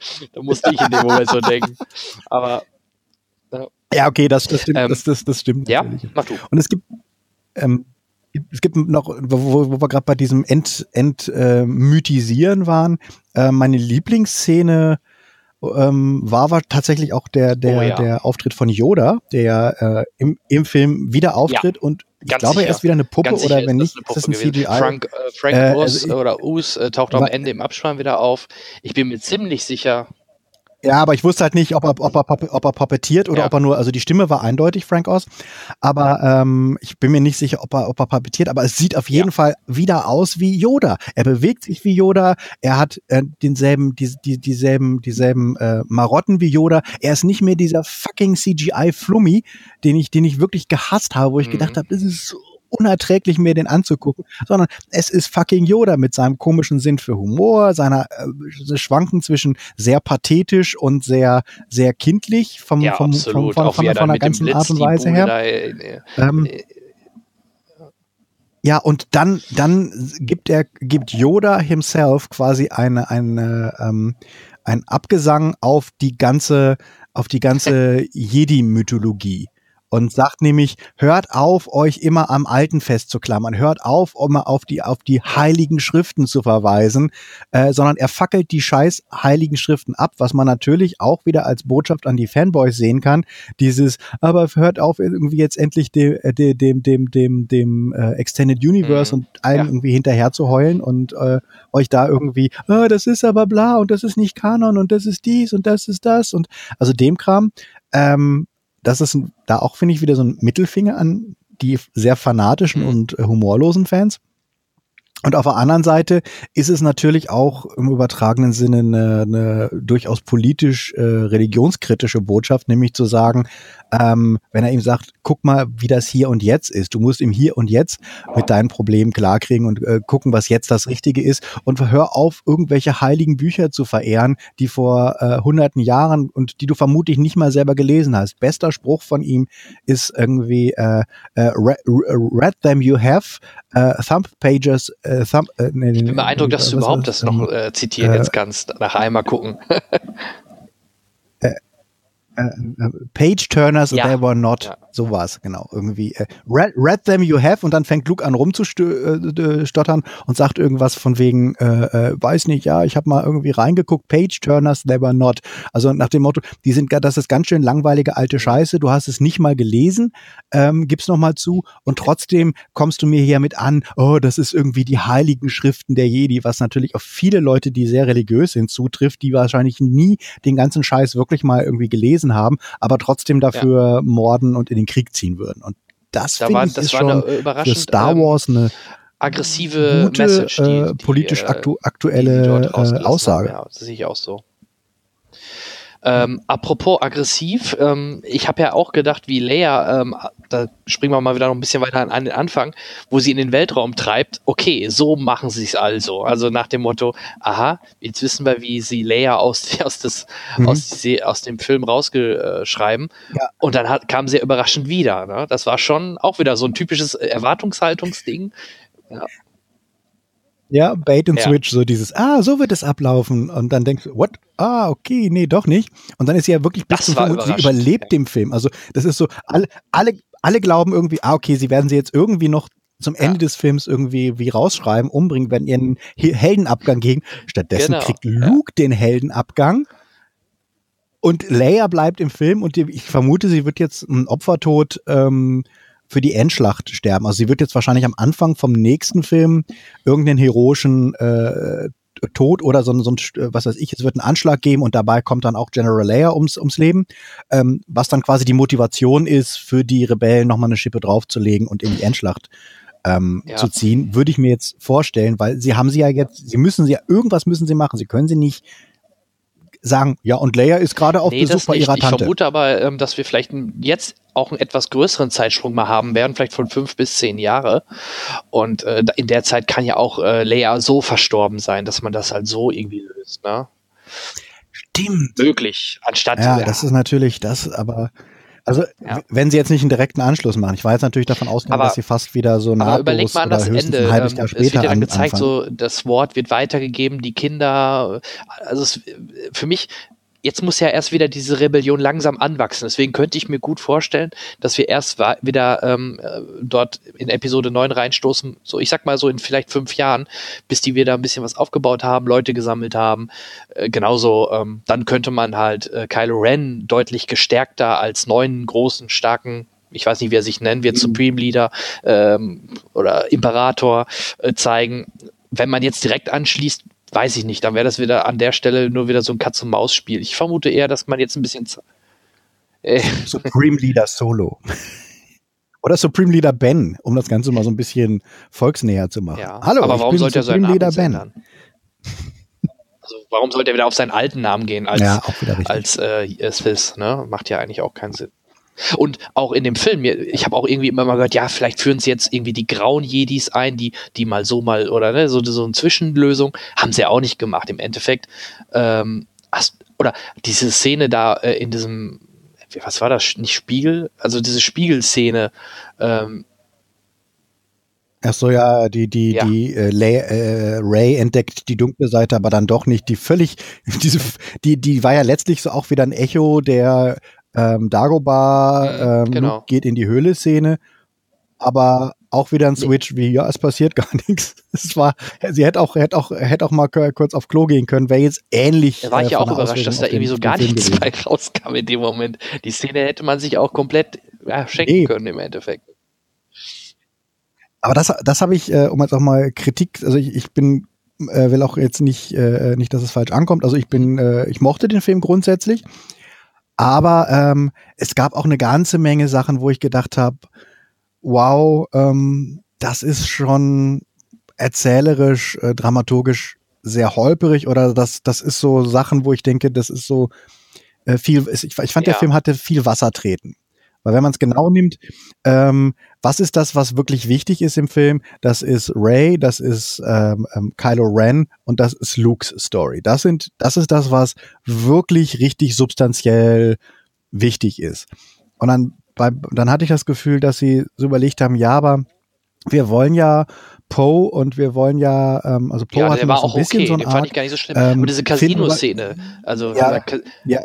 Da musste ich in dem Moment so denken. Aber Ja, okay, das, das stimmt, Ähm, das, das, das stimmt. ja, natürlich. mach du. Und es gibt, ähm, es gibt noch, wo, wo wir gerade bei diesem Ent, Ent, äh, waren, äh, meine Lieblingsszene ähm, war, war tatsächlich auch der, der, Oh ja. der Auftritt von Yoda, der äh, im, im Film wieder auftritt und ich Ganz glaube, er sicher. ist wieder eine Puppe Ganz oder sicher wenn nicht, ist eine das Puppe ein gewesen. CGI. Frank, äh, Frank Äh, also ich- oder Us äh, taucht am Ende im Abspann wieder auf. Ich bin mir ziemlich sicher, Ja, aber ich wusste halt nicht, ob er, ob er, ob er puppetiert oder Ja. ob er nur, also die Stimme war eindeutig, Frank Oz, aber ähm, ich bin mir nicht sicher, ob er, ob er puppetiert, aber es sieht auf jeden Fall wieder aus wie Yoda. Er bewegt sich wie Yoda, er hat äh, denselben, die, die, dieselben, dieselben äh, Marotten wie Yoda. Er ist nicht mehr dieser fucking CGI-Flummi, den ich, den ich wirklich gehasst habe, wo ich Mhm. gedacht habe, das ist so unerträglich, mir den anzugucken, sondern es ist fucking Yoda mit seinem komischen Sinn für Humor, seiner äh, Schwanken zwischen sehr pathetisch und sehr, sehr kindlich vom, ja, vom, absolut. vom, auch von, von, dann der ganzen Art und Weise her. da, äh, Ähm, ja, und dann, dann gibt er, gibt Yoda himself quasi eine, eine, ähm, ein Abgesang auf die ganze, auf die ganze Jedi-Mythologie. Und sagt nämlich, hört auf, euch immer am Alten festzuklammern, hört auf, immer auf die, auf die heiligen Schriften zu verweisen, äh, sondern er fackelt die scheiß heiligen Schriften ab, was man natürlich auch wieder als Botschaft an die Fanboys sehen kann. Dieses, aber hört auf, irgendwie jetzt endlich dem, äh, dem, dem, dem, dem, dem äh, Extended Universe Mhm. und allen Ja. irgendwie hinterher zu heulen und äh, euch da irgendwie, ah, das ist aber bla und das ist nicht Kanon und das ist dies und das ist das und also dem Kram. Ähm, das ist da auch, finde ich, wieder so ein Mittelfinger an die sehr fanatischen Mhm. und äh, humorlosen Fans. Und auf der anderen Seite ist es natürlich auch im übertragenen Sinne eine, eine durchaus politisch äh, religionskritische Botschaft, nämlich zu sagen, ähm, wenn er ihm sagt, guck mal, wie das hier und jetzt ist. Du musst im Hier und Jetzt mit deinen Problemen klarkriegen und äh, gucken, was jetzt das Richtige ist. Und hör auf, irgendwelche heiligen Bücher zu verehren, die vor äh, hunderten Jahren und die du vermutlich nicht mal selber gelesen hast. Bester Spruch von ihm ist irgendwie äh, äh, read, read them you have, äh, thumb pages, äh, thumb, äh, nee, ich bin beeindruckt, dass du überhaupt das noch äh, zitieren äh, jetzt kannst. Nach einmal gucken. äh, äh, Page Turners Ja. they were not. Ja. So war's, genau. Irgendwie äh, read, read them you have und dann fängt Luke an rumzustottern und sagt irgendwas von wegen, äh, weiß nicht, ja, ich habe mal irgendwie reingeguckt, Page Turners they were not. Also nach dem Motto, die sind, das ist ganz schön langweilige alte Scheiße, du hast es nicht mal gelesen, ähm, gib's noch mal zu und trotzdem kommst du mir hier mit an, oh, das ist irgendwie die heiligen Schriften der Jedi, was natürlich auf viele Leute, die sehr religiös sind, zutrifft, die wahrscheinlich nie den ganzen Scheiß wirklich mal irgendwie gelesen haben, aber trotzdem dafür morden und in den Krieg ziehen würden. Und das Da finde ich das ist schon eine für Star ähm, Wars eine Aggressive gute, Message, die, äh, die, politisch äh, aktu die sie aktuelle dort äh, Aussage. Haben. Ja, das sehe ich auch so. Ähm, apropos aggressiv, ähm, ich habe ja auch gedacht, wie Leia, ähm, da springen wir mal wieder noch ein bisschen weiter an, den Anfang, wo sie in den Weltraum treibt. Okay, so machen sie es also. Also nach dem Motto, aha, jetzt wissen wir, wie sie Leia aus, aus, des, Mhm. aus, aus dem Film rausgeschreiben. Ja. Und dann hat, kam sehr überraschend wieder. Ne? Das war schon auch wieder so ein typisches Erwartungshaltungsding. Ja, Bait and Ja. Switch, so dieses, ah, so wird es ablaufen. Und dann denkst du, what? Ah, okay, nee, doch nicht. Und dann ist sie ja wirklich bis zum sie überlebt den Film. Also das ist so, alle, alle, alle glauben irgendwie, ah, okay, sie werden sie jetzt irgendwie noch zum Ende des Films irgendwie wie rausschreiben, umbringen, werden ihren He- Heldenabgang gegen. Stattdessen Genau, kriegt ja. Luke den Heldenabgang. Und Leia bleibt im Film und die, ich vermute, sie wird jetzt einen Opfertod ähm, für die Endschlacht sterben. Also sie wird jetzt wahrscheinlich am Anfang vom nächsten Film irgendeinen heroischen äh, Tod oder so, so ein, was weiß ich, es wird einen Anschlag geben und dabei kommt dann auch General Leia ums, ums Leben, ähm, was dann quasi die Motivation ist, für die Rebellen nochmal eine Schippe draufzulegen und in die Endschlacht ähm, Ja. zu ziehen, würde ich mir jetzt vorstellen, weil sie haben sie ja jetzt, sie müssen sie ja, irgendwas müssen sie machen. Sie können sie nicht sagen, ja, und Leia ist gerade auf Nee, Besuch bei ihrer Ich Tante. vermute aber, ähm, dass wir vielleicht jetzt auch einen etwas größeren Zeitsprung mal haben werden, vielleicht von fünf bis zehn Jahre. Und äh, in der Zeit kann ja auch äh, Leia so verstorben sein, dass man das halt so irgendwie löst. Ne? Stimmt. Möglich, anstatt Ja, das ist natürlich das, aber also Ja. wenn sie jetzt nicht einen direkten Anschluss machen, ich war jetzt natürlich davon ausgegangen, Aber- dass sie fast wieder so Aber nahtlos überleg mal an oder das höchstens Ende. ein halbes Ähm, Jahr es wird später ja dann an, gezeigt, anfangen. so das Wort wird weitergegeben, die Kinder. Also es, für mich jetzt muss ja erst wieder diese Rebellion langsam anwachsen. Deswegen könnte ich mir gut vorstellen, dass wir erst wieder ähm, äh, dort in Episode 9 reinstoßen, so ich sag mal so in vielleicht fünf Jahren, bis die wieder ein bisschen was aufgebaut haben, Leute gesammelt haben. Äh, genauso, ähm, dann könnte man halt äh, Kylo Ren deutlich gestärkter als neuen großen, starken ich weiß nicht, wie er sich nennen wird, Supreme Leader ähm, oder Imperator äh, zeigen. Wenn man jetzt direkt anschließt, weiß ich nicht, dann wäre das wieder an der Stelle nur wieder so ein Katz-und-Maus-Spiel. Ich vermute eher, dass man jetzt ein bisschen. Äh. Supreme Leader Solo. Oder Supreme Leader Ben, um das Ganze mal so ein bisschen volksnäher zu machen. Ja, Hallo, aber warum sollte er Supreme seinen Leader Ben. ändern? Also warum sollte er wieder auf seinen alten Namen gehen als, Ja, als äh, Swiss? Ne? Macht ja eigentlich auch keinen Sinn. Und auch in dem Film, ich habe auch irgendwie immer mal gehört, ja, vielleicht führen sie jetzt irgendwie die grauen Jedis ein, die, die mal so mal oder ne, so, so eine Zwischenlösung. Haben sie ja auch nicht gemacht. Im Endeffekt, ähm, oder diese Szene da äh, in diesem, was war das, nicht Spiegel? Also diese Spiegelszene, ähm, Ach so, ja, die, die, Ja. die äh, Lay, äh, Ray entdeckt die dunkle Seite, aber dann doch nicht die völlig, diese, die, die war ja letztlich so auch wieder ein Echo der ähm, Dagobah ähm, genau. Geht in die Höhle-Szene, aber auch wieder ein Switch wie, ja, es passiert gar nichts. Es war, sie hätte auch, hätte auch, hätte auch mal kurz auf Klo gehen können, wäre jetzt ähnlich. Da war ich äh, ja auch überrascht, dass da irgendwie so gar nichts gewesen. bei rauskam in dem Moment. Die Szene hätte man sich auch komplett ja, schenken Eben. können im Endeffekt. Aber das, das habe ich, äh, um jetzt auch mal Kritik, also ich, ich bin, äh, will auch jetzt nicht, äh, nicht, dass es falsch ankommt. Also ich bin, äh, ich mochte den Film grundsätzlich, aber ähm, es gab auch eine ganze Menge Sachen, wo ich gedacht habe, wow, ähm, das ist schon erzählerisch, äh, dramaturgisch sehr holperig oder das, das ist so Sachen, wo ich denke, das ist so äh, viel, ich, ich fand der Ja. Film hatte viel Wasser treten. Weil wenn man es genau nimmt, ähm, was ist das, was wirklich wichtig ist im Film? Das ist Ray, das ist ähm, ähm, Kylo Ren und das ist Lukes Story. Das sind, das ist das, was wirklich richtig substanziell wichtig ist. Und dann, bei, dann hatte ich das Gefühl, dass sie so überlegt haben, ja, aber wir wollen ja Poe und wir wollen ja, ähm, also Poe Ja, hat der war so ein auch bisschen okay, so ein den fand ich gar nicht so schlimm. Ähm, Aber diese Casino-Szene, also Ja. Ja,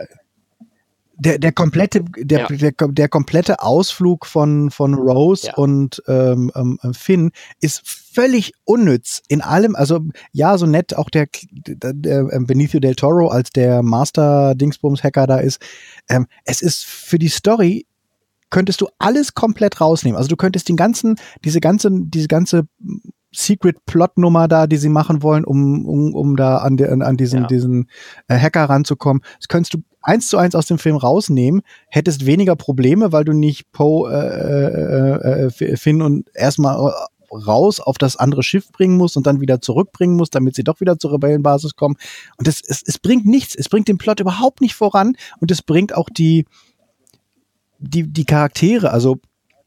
der, der komplette, der, Ja. der, der komplette Ausflug von, von Rose Ja. und ähm, ähm, Finn ist völlig unnütz in allem. Also ja, so nett auch der, der, der ähm, Benicio del Toro als der Master-Dingsbums-Hacker da ist. Ähm, es ist für die Story könntest du alles komplett rausnehmen. Also du könntest den ganzen, diese ganze, diese ganze Secret-Plot-Nummer da, die sie machen wollen, um, um, um da an, der, an diesen, Ja. diesen äh, Hacker ranzukommen. Das könntest du eins zu eins aus dem Film rausnehmen, hättest weniger Probleme, weil du nicht Poe, äh, äh, äh, Finn und erstmal raus auf das andere Schiff bringen musst und dann wieder zurückbringen musst, damit sie doch wieder zur Rebellenbasis kommen. Und es, es, es bringt nichts. Es bringt den Plot überhaupt nicht voran und es bringt auch die, die, die Charaktere, also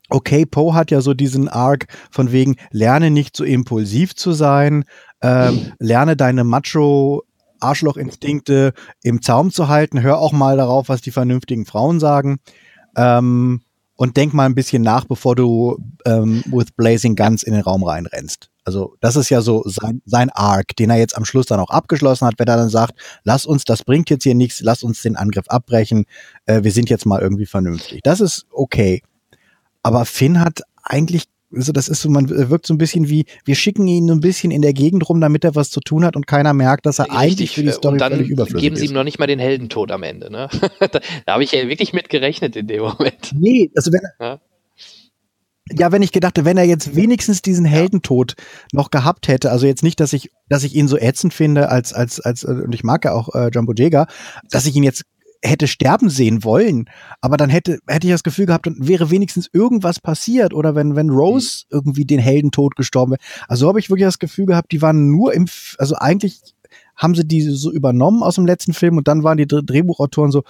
okay, Poe hat ja so diesen Arc von wegen, lerne nicht so impulsiv zu sein, ähm, lerne deine Macho Arschlochinstinkte im Zaum zu halten, hör auch mal darauf, was die vernünftigen Frauen sagen. Ähm, und denk mal ein bisschen nach, bevor du ähm, with Blazing Guns in den Raum reinrennst. Also das ist ja so sein, sein Arc, den er jetzt am Schluss dann auch abgeschlossen hat, wenn er dann sagt, lass uns, das bringt jetzt hier nichts, lass uns den Angriff abbrechen, äh, wir sind jetzt mal irgendwie vernünftig. Das ist okay. Aber Finn hat eigentlich, also das ist so, man wirkt so ein bisschen wie, wir schicken ihn so ein bisschen in der Gegend rum, damit er was zu tun hat und keiner merkt, dass er eigentlich für die Story und dann völlig überflüssig geben sie ist. ihm noch nicht mal den Heldentod am Ende. Ne? da da habe ich ja wirklich mit gerechnet in dem Moment. Nee, also wenn Ja. ja, wenn ich gedachte, wenn er jetzt wenigstens diesen Heldentod noch gehabt hätte, also jetzt nicht, dass ich, dass ich ihn so ätzend finde als, als, als, und ich mag ja auch äh, Jumbo Jäger, dass ich ihn jetzt hätte sterben sehen wollen, aber dann hätte, hätte ich das Gefühl gehabt, dann wäre wenigstens irgendwas passiert oder wenn, wenn Rose irgendwie den Heldentod gestorben wäre. Also so habe ich wirklich das Gefühl gehabt, die waren nur im, also eigentlich haben sie die so übernommen aus dem letzten Film und dann waren die Dr- Drehbuchautoren so,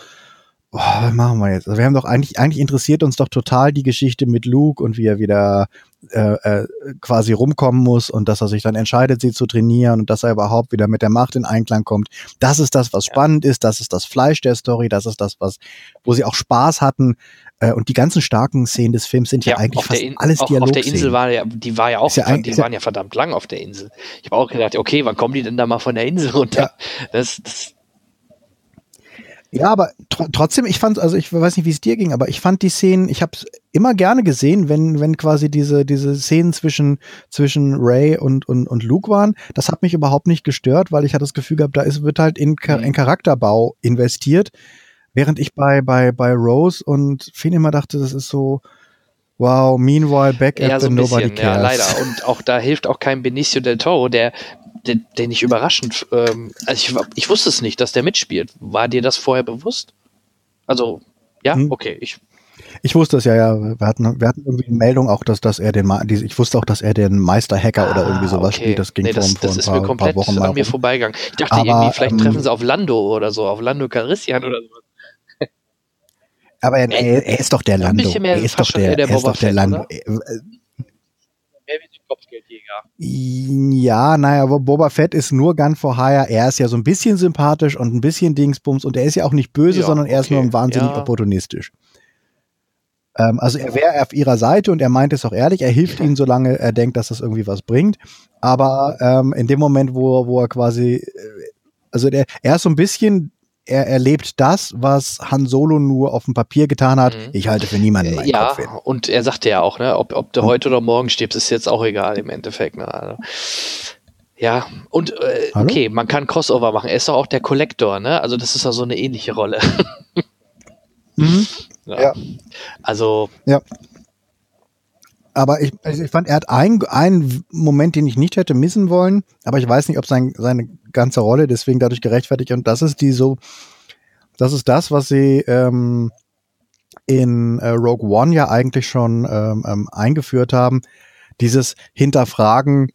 oh, was machen wir jetzt? Also wir haben doch eigentlich, eigentlich interessiert uns doch total die Geschichte mit Luke und wie er wieder äh, äh, quasi rumkommen muss und dass er sich dann entscheidet, sie zu trainieren und dass er überhaupt wieder mit der Macht in Einklang kommt. Das ist das, was spannend ist, das ist das Fleisch der Story, das ist das, was, wo sie auch Spaß hatten. Äh, und die ganzen starken Szenen des Films sind ja, eigentlich auf fast In- alles auch auf der. Insel war ja, die war ja auch, ja die ja- waren ja verdammt lang auf der Insel. Ich habe auch gedacht, okay, wann kommen die denn da mal von der Insel runter? Das, das, Ja, aber tr trotzdem, ich fand, also ich weiß nicht, wie es dir ging, aber ich fand die Szenen, ich habe es immer gerne gesehen, wenn, wenn quasi diese, diese Szenen zwischen, zwischen Ray und, und, und Luke waren. Das hat mich überhaupt nicht gestört, weil ich hatte das Gefühl gehabt, da ist, wird halt in, Mhm. in Charakterbau investiert. Während ich bei, bei, bei Rose und Finn immer dachte, das ist so, wow, meanwhile back at Ja, the so ein nobody bisschen, ja, cares. leider. Und auch da hilft auch kein Benicio del Toro, der, der, der nicht überraschend, ähm, also ich, ich wusste es nicht, dass der mitspielt. War dir das vorher bewusst? Also, ja, Hm. okay, ich, Ich wusste es ja, ja. Wir hatten, wir hatten irgendwie eine Meldung auch, dass, dass er den, ich wusste auch, dass er den Meisterhacker oder irgendwie sowas Ah, okay. spielt. Das ging nee, vor, das, vor das ein ist paar, mir paar komplett Wochen an mir vorbeigegangen. Ich dachte Aber, irgendwie, vielleicht ähm, treffen sie auf Lando oder so, auf Lando Calrissian oder so. Aber er, er, er ist doch der Ein Lando. Er ist doch der, der er ist doch der Lando. oder? Äh, Mehr wie die Kopfgeldjäger. Ja, naja, aber Boba Fett ist nur Gun for Hire. Er ist ja so ein bisschen sympathisch und ein bisschen Dingsbums und er ist ja auch nicht böse, Ja, sondern er ist okay. nur wahnsinnig Ja. opportunistisch. Ähm, also er wäre auf ihrer Seite und er meint es auch ehrlich. Er hilft ihnen, solange er denkt, dass das irgendwie was bringt. Aber ähm, in dem Moment, wo, wo er quasi, äh, also der, er ist so ein bisschen, er erlebt das, was Han Solo nur auf dem Papier getan hat. Ich halte für niemanden meinen Mhm. Ja, Kopf hin. und er sagte ja auch, ne, ob, ob du heute oder morgen stirbst, ist jetzt auch egal im Endeffekt. Ne? Also, ja, und äh, okay, man kann Crossover machen. Er ist doch auch der Kollektor, ne? Also das ist doch so eine ähnliche Rolle. Mhm. ja. Ja. Also, Ja. Aber ich, also ich fand, er hat einen, einen Moment, den ich nicht hätte missen wollen, aber ich weiß nicht, ob sein, seine ganze Rolle deswegen dadurch gerechtfertigt und das ist die so, das ist das, was sie ähm, in äh, Rogue One ja eigentlich schon ähm, ähm, eingeführt haben, dieses Hinterfragen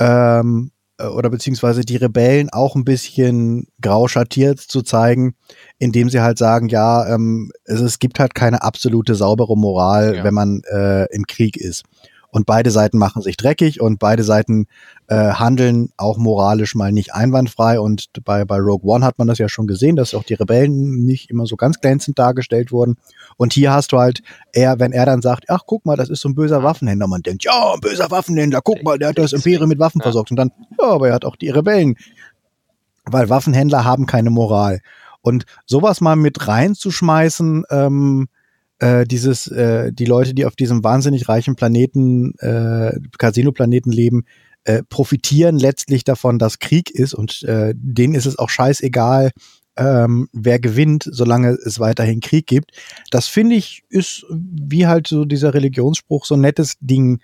ähm, äh, oder beziehungsweise die Rebellen auch ein bisschen grau schattiert zu zeigen, indem sie halt sagen, ja, ähm, es, es gibt halt keine absolute saubere Moral, Ja. wenn man äh, im Krieg ist. Und beide Seiten machen sich dreckig und beide Seiten äh, handeln auch moralisch mal nicht einwandfrei. Und bei, bei Rogue One hat man das ja schon gesehen, dass auch die Rebellen nicht immer so ganz glänzend dargestellt wurden. Und hier hast du halt eher, wenn er dann sagt, ach guck mal, das ist so ein böser Waffenhändler. Man denkt, ja, ein böser Waffenhändler, guck mal, der hat das Imperium mit Waffen versorgt. Und dann, ja, aber er hat auch die Rebellen. Weil Waffenhändler haben keine Moral. Und sowas mal mit reinzuschmeißen, ähm, äh, dieses, äh, die Leute, die auf diesem wahnsinnig reichen Planeten, äh, Casino-Planeten leben, äh, profitieren letztlich davon, dass Krieg ist und äh, denen ist es auch scheißegal, ähm, wer gewinnt, solange es weiterhin Krieg gibt. Das finde ich ist wie halt so dieser Religionsspruch so ein nettes Ding,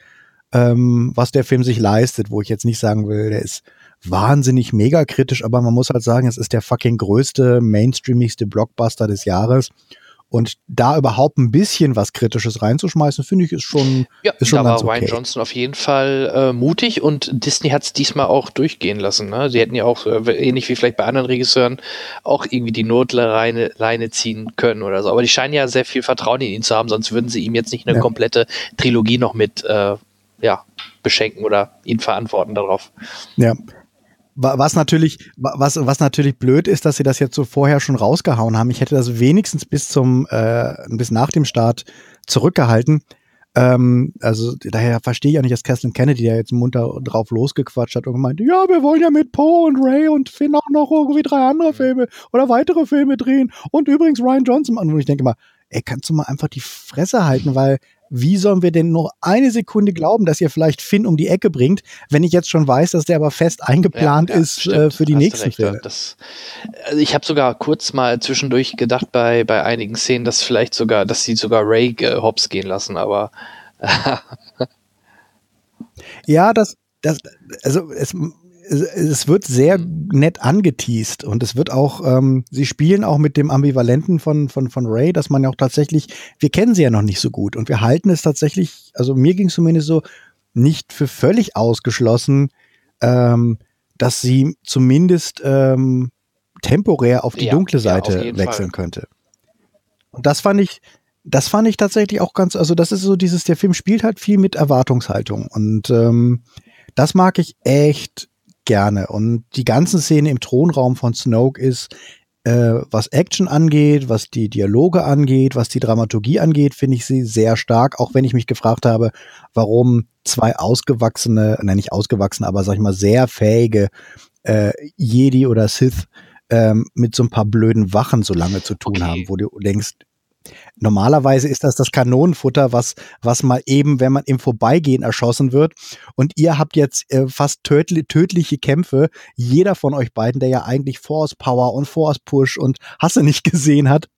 ähm, was der Film sich leistet, wo ich jetzt nicht sagen will, der ist wahnsinnig mega kritisch, aber man muss halt sagen, es ist der fucking größte, mainstreamigste Blockbuster des Jahres. Und da überhaupt ein bisschen was Kritisches reinzuschmeißen, finde ich, ist schon, ja, ist schon da war ganz okay. Ryan Johnson auf jeden Fall äh, mutig und Disney hat es diesmal auch durchgehen lassen. Ne? Sie hätten ja auch, äh, ähnlich wie vielleicht bei anderen Regisseuren, auch irgendwie die Notleine Leine ziehen können oder so. Aber die scheinen ja sehr viel Vertrauen in ihn zu haben, sonst würden sie ihm jetzt nicht eine Ja. komplette Trilogie noch mit äh, ja, beschenken oder ihn verantworten darauf. Ja. Wa- Was natürlich, wa- was, was natürlich blöd ist, dass sie das jetzt so vorher schon rausgehauen haben. Ich hätte das wenigstens bis zum, äh, bis nach dem Start zurückgehalten. Ähm, also daher verstehe ich auch nicht, dass Kathleen Kennedy da jetzt munter drauf losgequatscht hat und gemeint, ja, wir wollen ja mit Poe und Ray und Finn auch noch irgendwie drei andere Filme oder weitere Filme drehen und übrigens Ryan Johnson. Und ich denke mal, ey, kannst du mal einfach die Fresse halten, weil wie sollen wir denn nur eine Sekunde glauben, dass ihr vielleicht Finn um die Ecke bringt, wenn ich jetzt schon weiß, dass der aber fest eingeplant Ja, ja, ist stimmt, äh, für die nächsten recht, Filme? Das, also ich habe sogar kurz mal zwischendurch gedacht bei, bei einigen Szenen, dass vielleicht sogar, dass sie sogar Ray äh, hops gehen lassen, aber Ja, das, das, also es, es, wird sehr nett angeteased und es wird auch, ähm, sie spielen auch mit dem Ambivalenten von, von, von Ray, dass man ja auch tatsächlich, wir kennen sie ja noch nicht so gut und wir halten es tatsächlich, also mir ging es zumindest so, nicht für völlig ausgeschlossen, ähm, dass sie zumindest ähm, temporär auf die Ja, dunkle ja, Seite jeden wechseln Fall. könnte. Und das fand ich, das fand ich tatsächlich auch ganz, also das ist so dieses, der Film spielt halt viel mit Erwartungshaltung und ähm, das mag ich echt gerne. Und die ganzen Szenen im Thronraum von Snoke ist, äh, was Action angeht, was die Dialoge angeht, was die Dramaturgie angeht, finde ich sie sehr stark, auch wenn ich mich gefragt habe, warum zwei ausgewachsene, nein, nicht ausgewachsene, aber sag ich mal, sehr fähige äh, Jedi oder Sith ähm, mit so ein paar blöden Wachen so lange zu tun Okay. haben, wo du denkst, normalerweise ist das das Kanonenfutter, was, was mal eben, wenn man im Vorbeigehen erschossen wird. Und ihr habt jetzt äh, fast tödli tödliche Kämpfe. Jeder von euch beiden, der ja eigentlich Force Power und Force Push und Hasse nicht gesehen hat.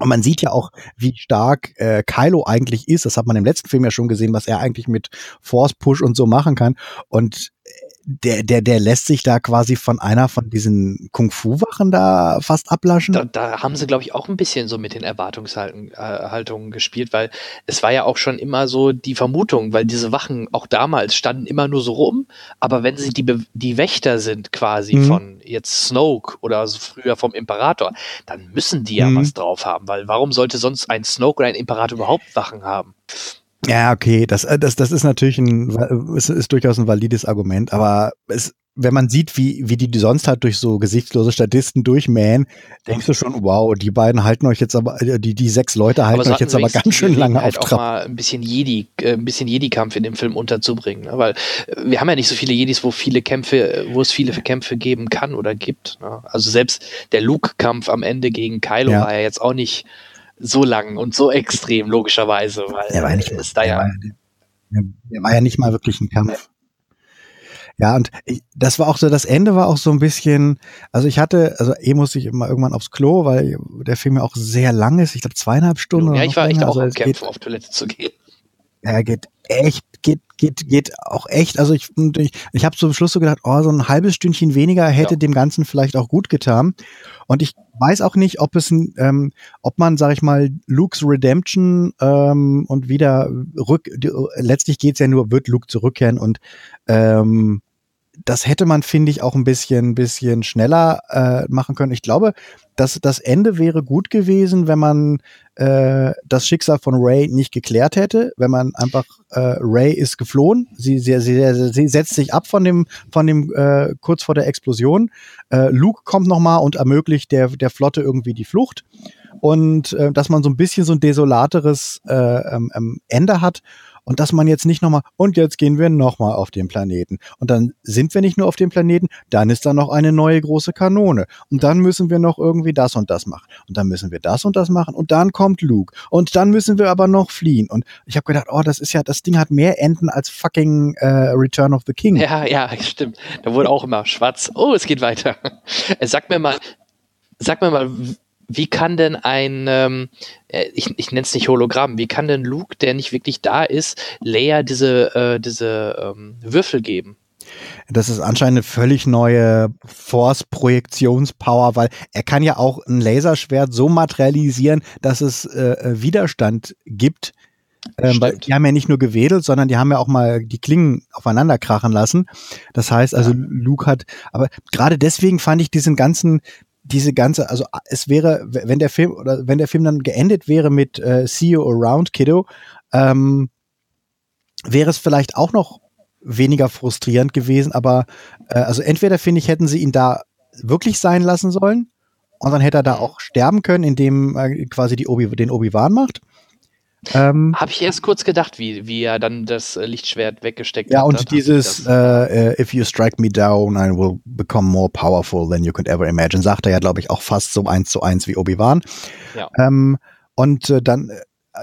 Und man sieht ja auch, wie stark äh, Kylo eigentlich ist. Das hat man im letzten Film ja schon gesehen, was er eigentlich mit Force Push und so machen kann. Und äh, der, der, der lässt sich da quasi von einer von diesen Kung-Fu-Wachen da fast ablaschen. Da, da haben sie, glaube ich, auch ein bisschen so mit den Erwartungshaltungen äh, gespielt, weil es war ja auch schon immer so die Vermutung, weil diese Wachen auch damals standen immer nur so rum, aber wenn sie die, Be- die Wächter sind quasi Mhm. von jetzt Snoke oder so früher vom Imperator, dann müssen die ja Mhm. was drauf haben, weil warum sollte sonst ein Snoke oder ein Imperator überhaupt Wachen haben? Ja, okay, das, äh, das, das ist natürlich ein, ist, ist durchaus ein valides Argument, aber es, wenn man sieht, wie, wie die sonst halt durch so gesichtslose Statisten durchmähen, denkst du schon, wow, die beiden halten euch jetzt aber, äh, die, die sechs Leute halten so euch jetzt aber ganz die schön lange auf Gelegenheit, auch Trab. mal ein bisschen Jedi, äh, ein bisschen Jedi-Kampf in dem Film unterzubringen, ne? weil wir haben ja nicht so viele Jedis, wo viele Kämpfe, wo es viele Kämpfe geben kann oder gibt. Ne? Also selbst der Luke-Kampf am Ende gegen Kylo Ja. war ja jetzt auch nicht so lang und so extrem, logischerweise, weil Der war nicht, es da ja war, der war ja nicht mal wirklich ein Kampf. Ja, und ich, das war auch so, das Ende war auch so ein bisschen, also ich hatte, also eh musste ich immer irgendwann aufs Klo, weil der Film ja auch sehr lang ist, ich glaube zweieinhalb Stunden. Ja, ich war echt länger. auch also am Kämpfen, auf Toilette zu gehen. Er geht echt, geht, geht, geht auch echt. Also ich, ich, ich habe zum Schluss so gedacht, oh, so ein halbes Stündchen weniger hätte Ja. dem Ganzen vielleicht auch gut getan. Und ich weiß auch nicht, ob es, ähm, ob man, sag ich mal, Lukes Redemption ähm, und wieder rück, letztlich geht's ja nur, wird Luke zurückkehren und ähm, das hätte man, finde ich, auch ein bisschen, bisschen schneller äh, machen können. Ich glaube, dass das Ende wäre gut gewesen, wenn man äh, das Schicksal von Ray nicht geklärt hätte, wenn man einfach äh, Ray ist geflohen, sie, sie, sie, sie setzt sich ab von dem, von dem äh, kurz vor der Explosion. Äh, Luke kommt noch mal und ermöglicht der der Flotte irgendwie die Flucht und äh, dass man so ein bisschen so ein desolateres äh, ähm, ähm, Ende hat und dass man jetzt nicht nochmal, und jetzt gehen wir nochmal auf den Planeten. Und dann sind wir nicht nur auf dem Planeten, dann ist da noch eine neue große Kanone. Und dann müssen wir noch irgendwie das und das machen. Und dann müssen wir das und das machen. Und dann kommt Luke. Und dann müssen wir aber noch fliehen. Und ich habe gedacht, oh, das ist ja, das Ding hat mehr Enden als fucking äh, Return of the King. Ja, ja, stimmt. Da wurde auch immer schwarz. Oh, es geht weiter. Sag mir mal, sag mir mal, wie kann denn ein, ähm, äh, ich, ich nenne es nicht Hologramm, wie kann denn Luke, der nicht wirklich da ist, Leia diese, äh, diese ähm, Würfel geben? Das ist anscheinend eine völlig neue Force-Projektionspower, weil er kann ja auch ein Laserschwert so materialisieren, dass es äh, äh, Widerstand gibt. Ähm, weil die haben ja nicht nur gewedelt, sondern die haben ja auch mal die Klingen aufeinander krachen lassen. Das heißt also, Luke hat, aber gerade deswegen fand ich diesen ganzen, diese ganze, also es wäre, wenn der Film oder wenn der Film dann geendet wäre mit äh, See You Around, Kiddo, ähm, wäre es vielleicht auch noch weniger frustrierend gewesen, aber äh, also entweder finde ich, hätten sie ihn da wirklich sein lassen sollen und dann hätte er da auch sterben können, indem er quasi die Obi, den Obi-Wan macht. Ähm, Habe ich erst kurz gedacht, wie, wie er dann das äh, Lichtschwert weggesteckt ja, hat. und Da dachte dieses äh, If you strike me down, I will become more powerful than you could ever imagine, sagt er ja, glaube ich, auch fast so eins zu eins wie Obi-Wan. Ja. Ähm, und äh, dann,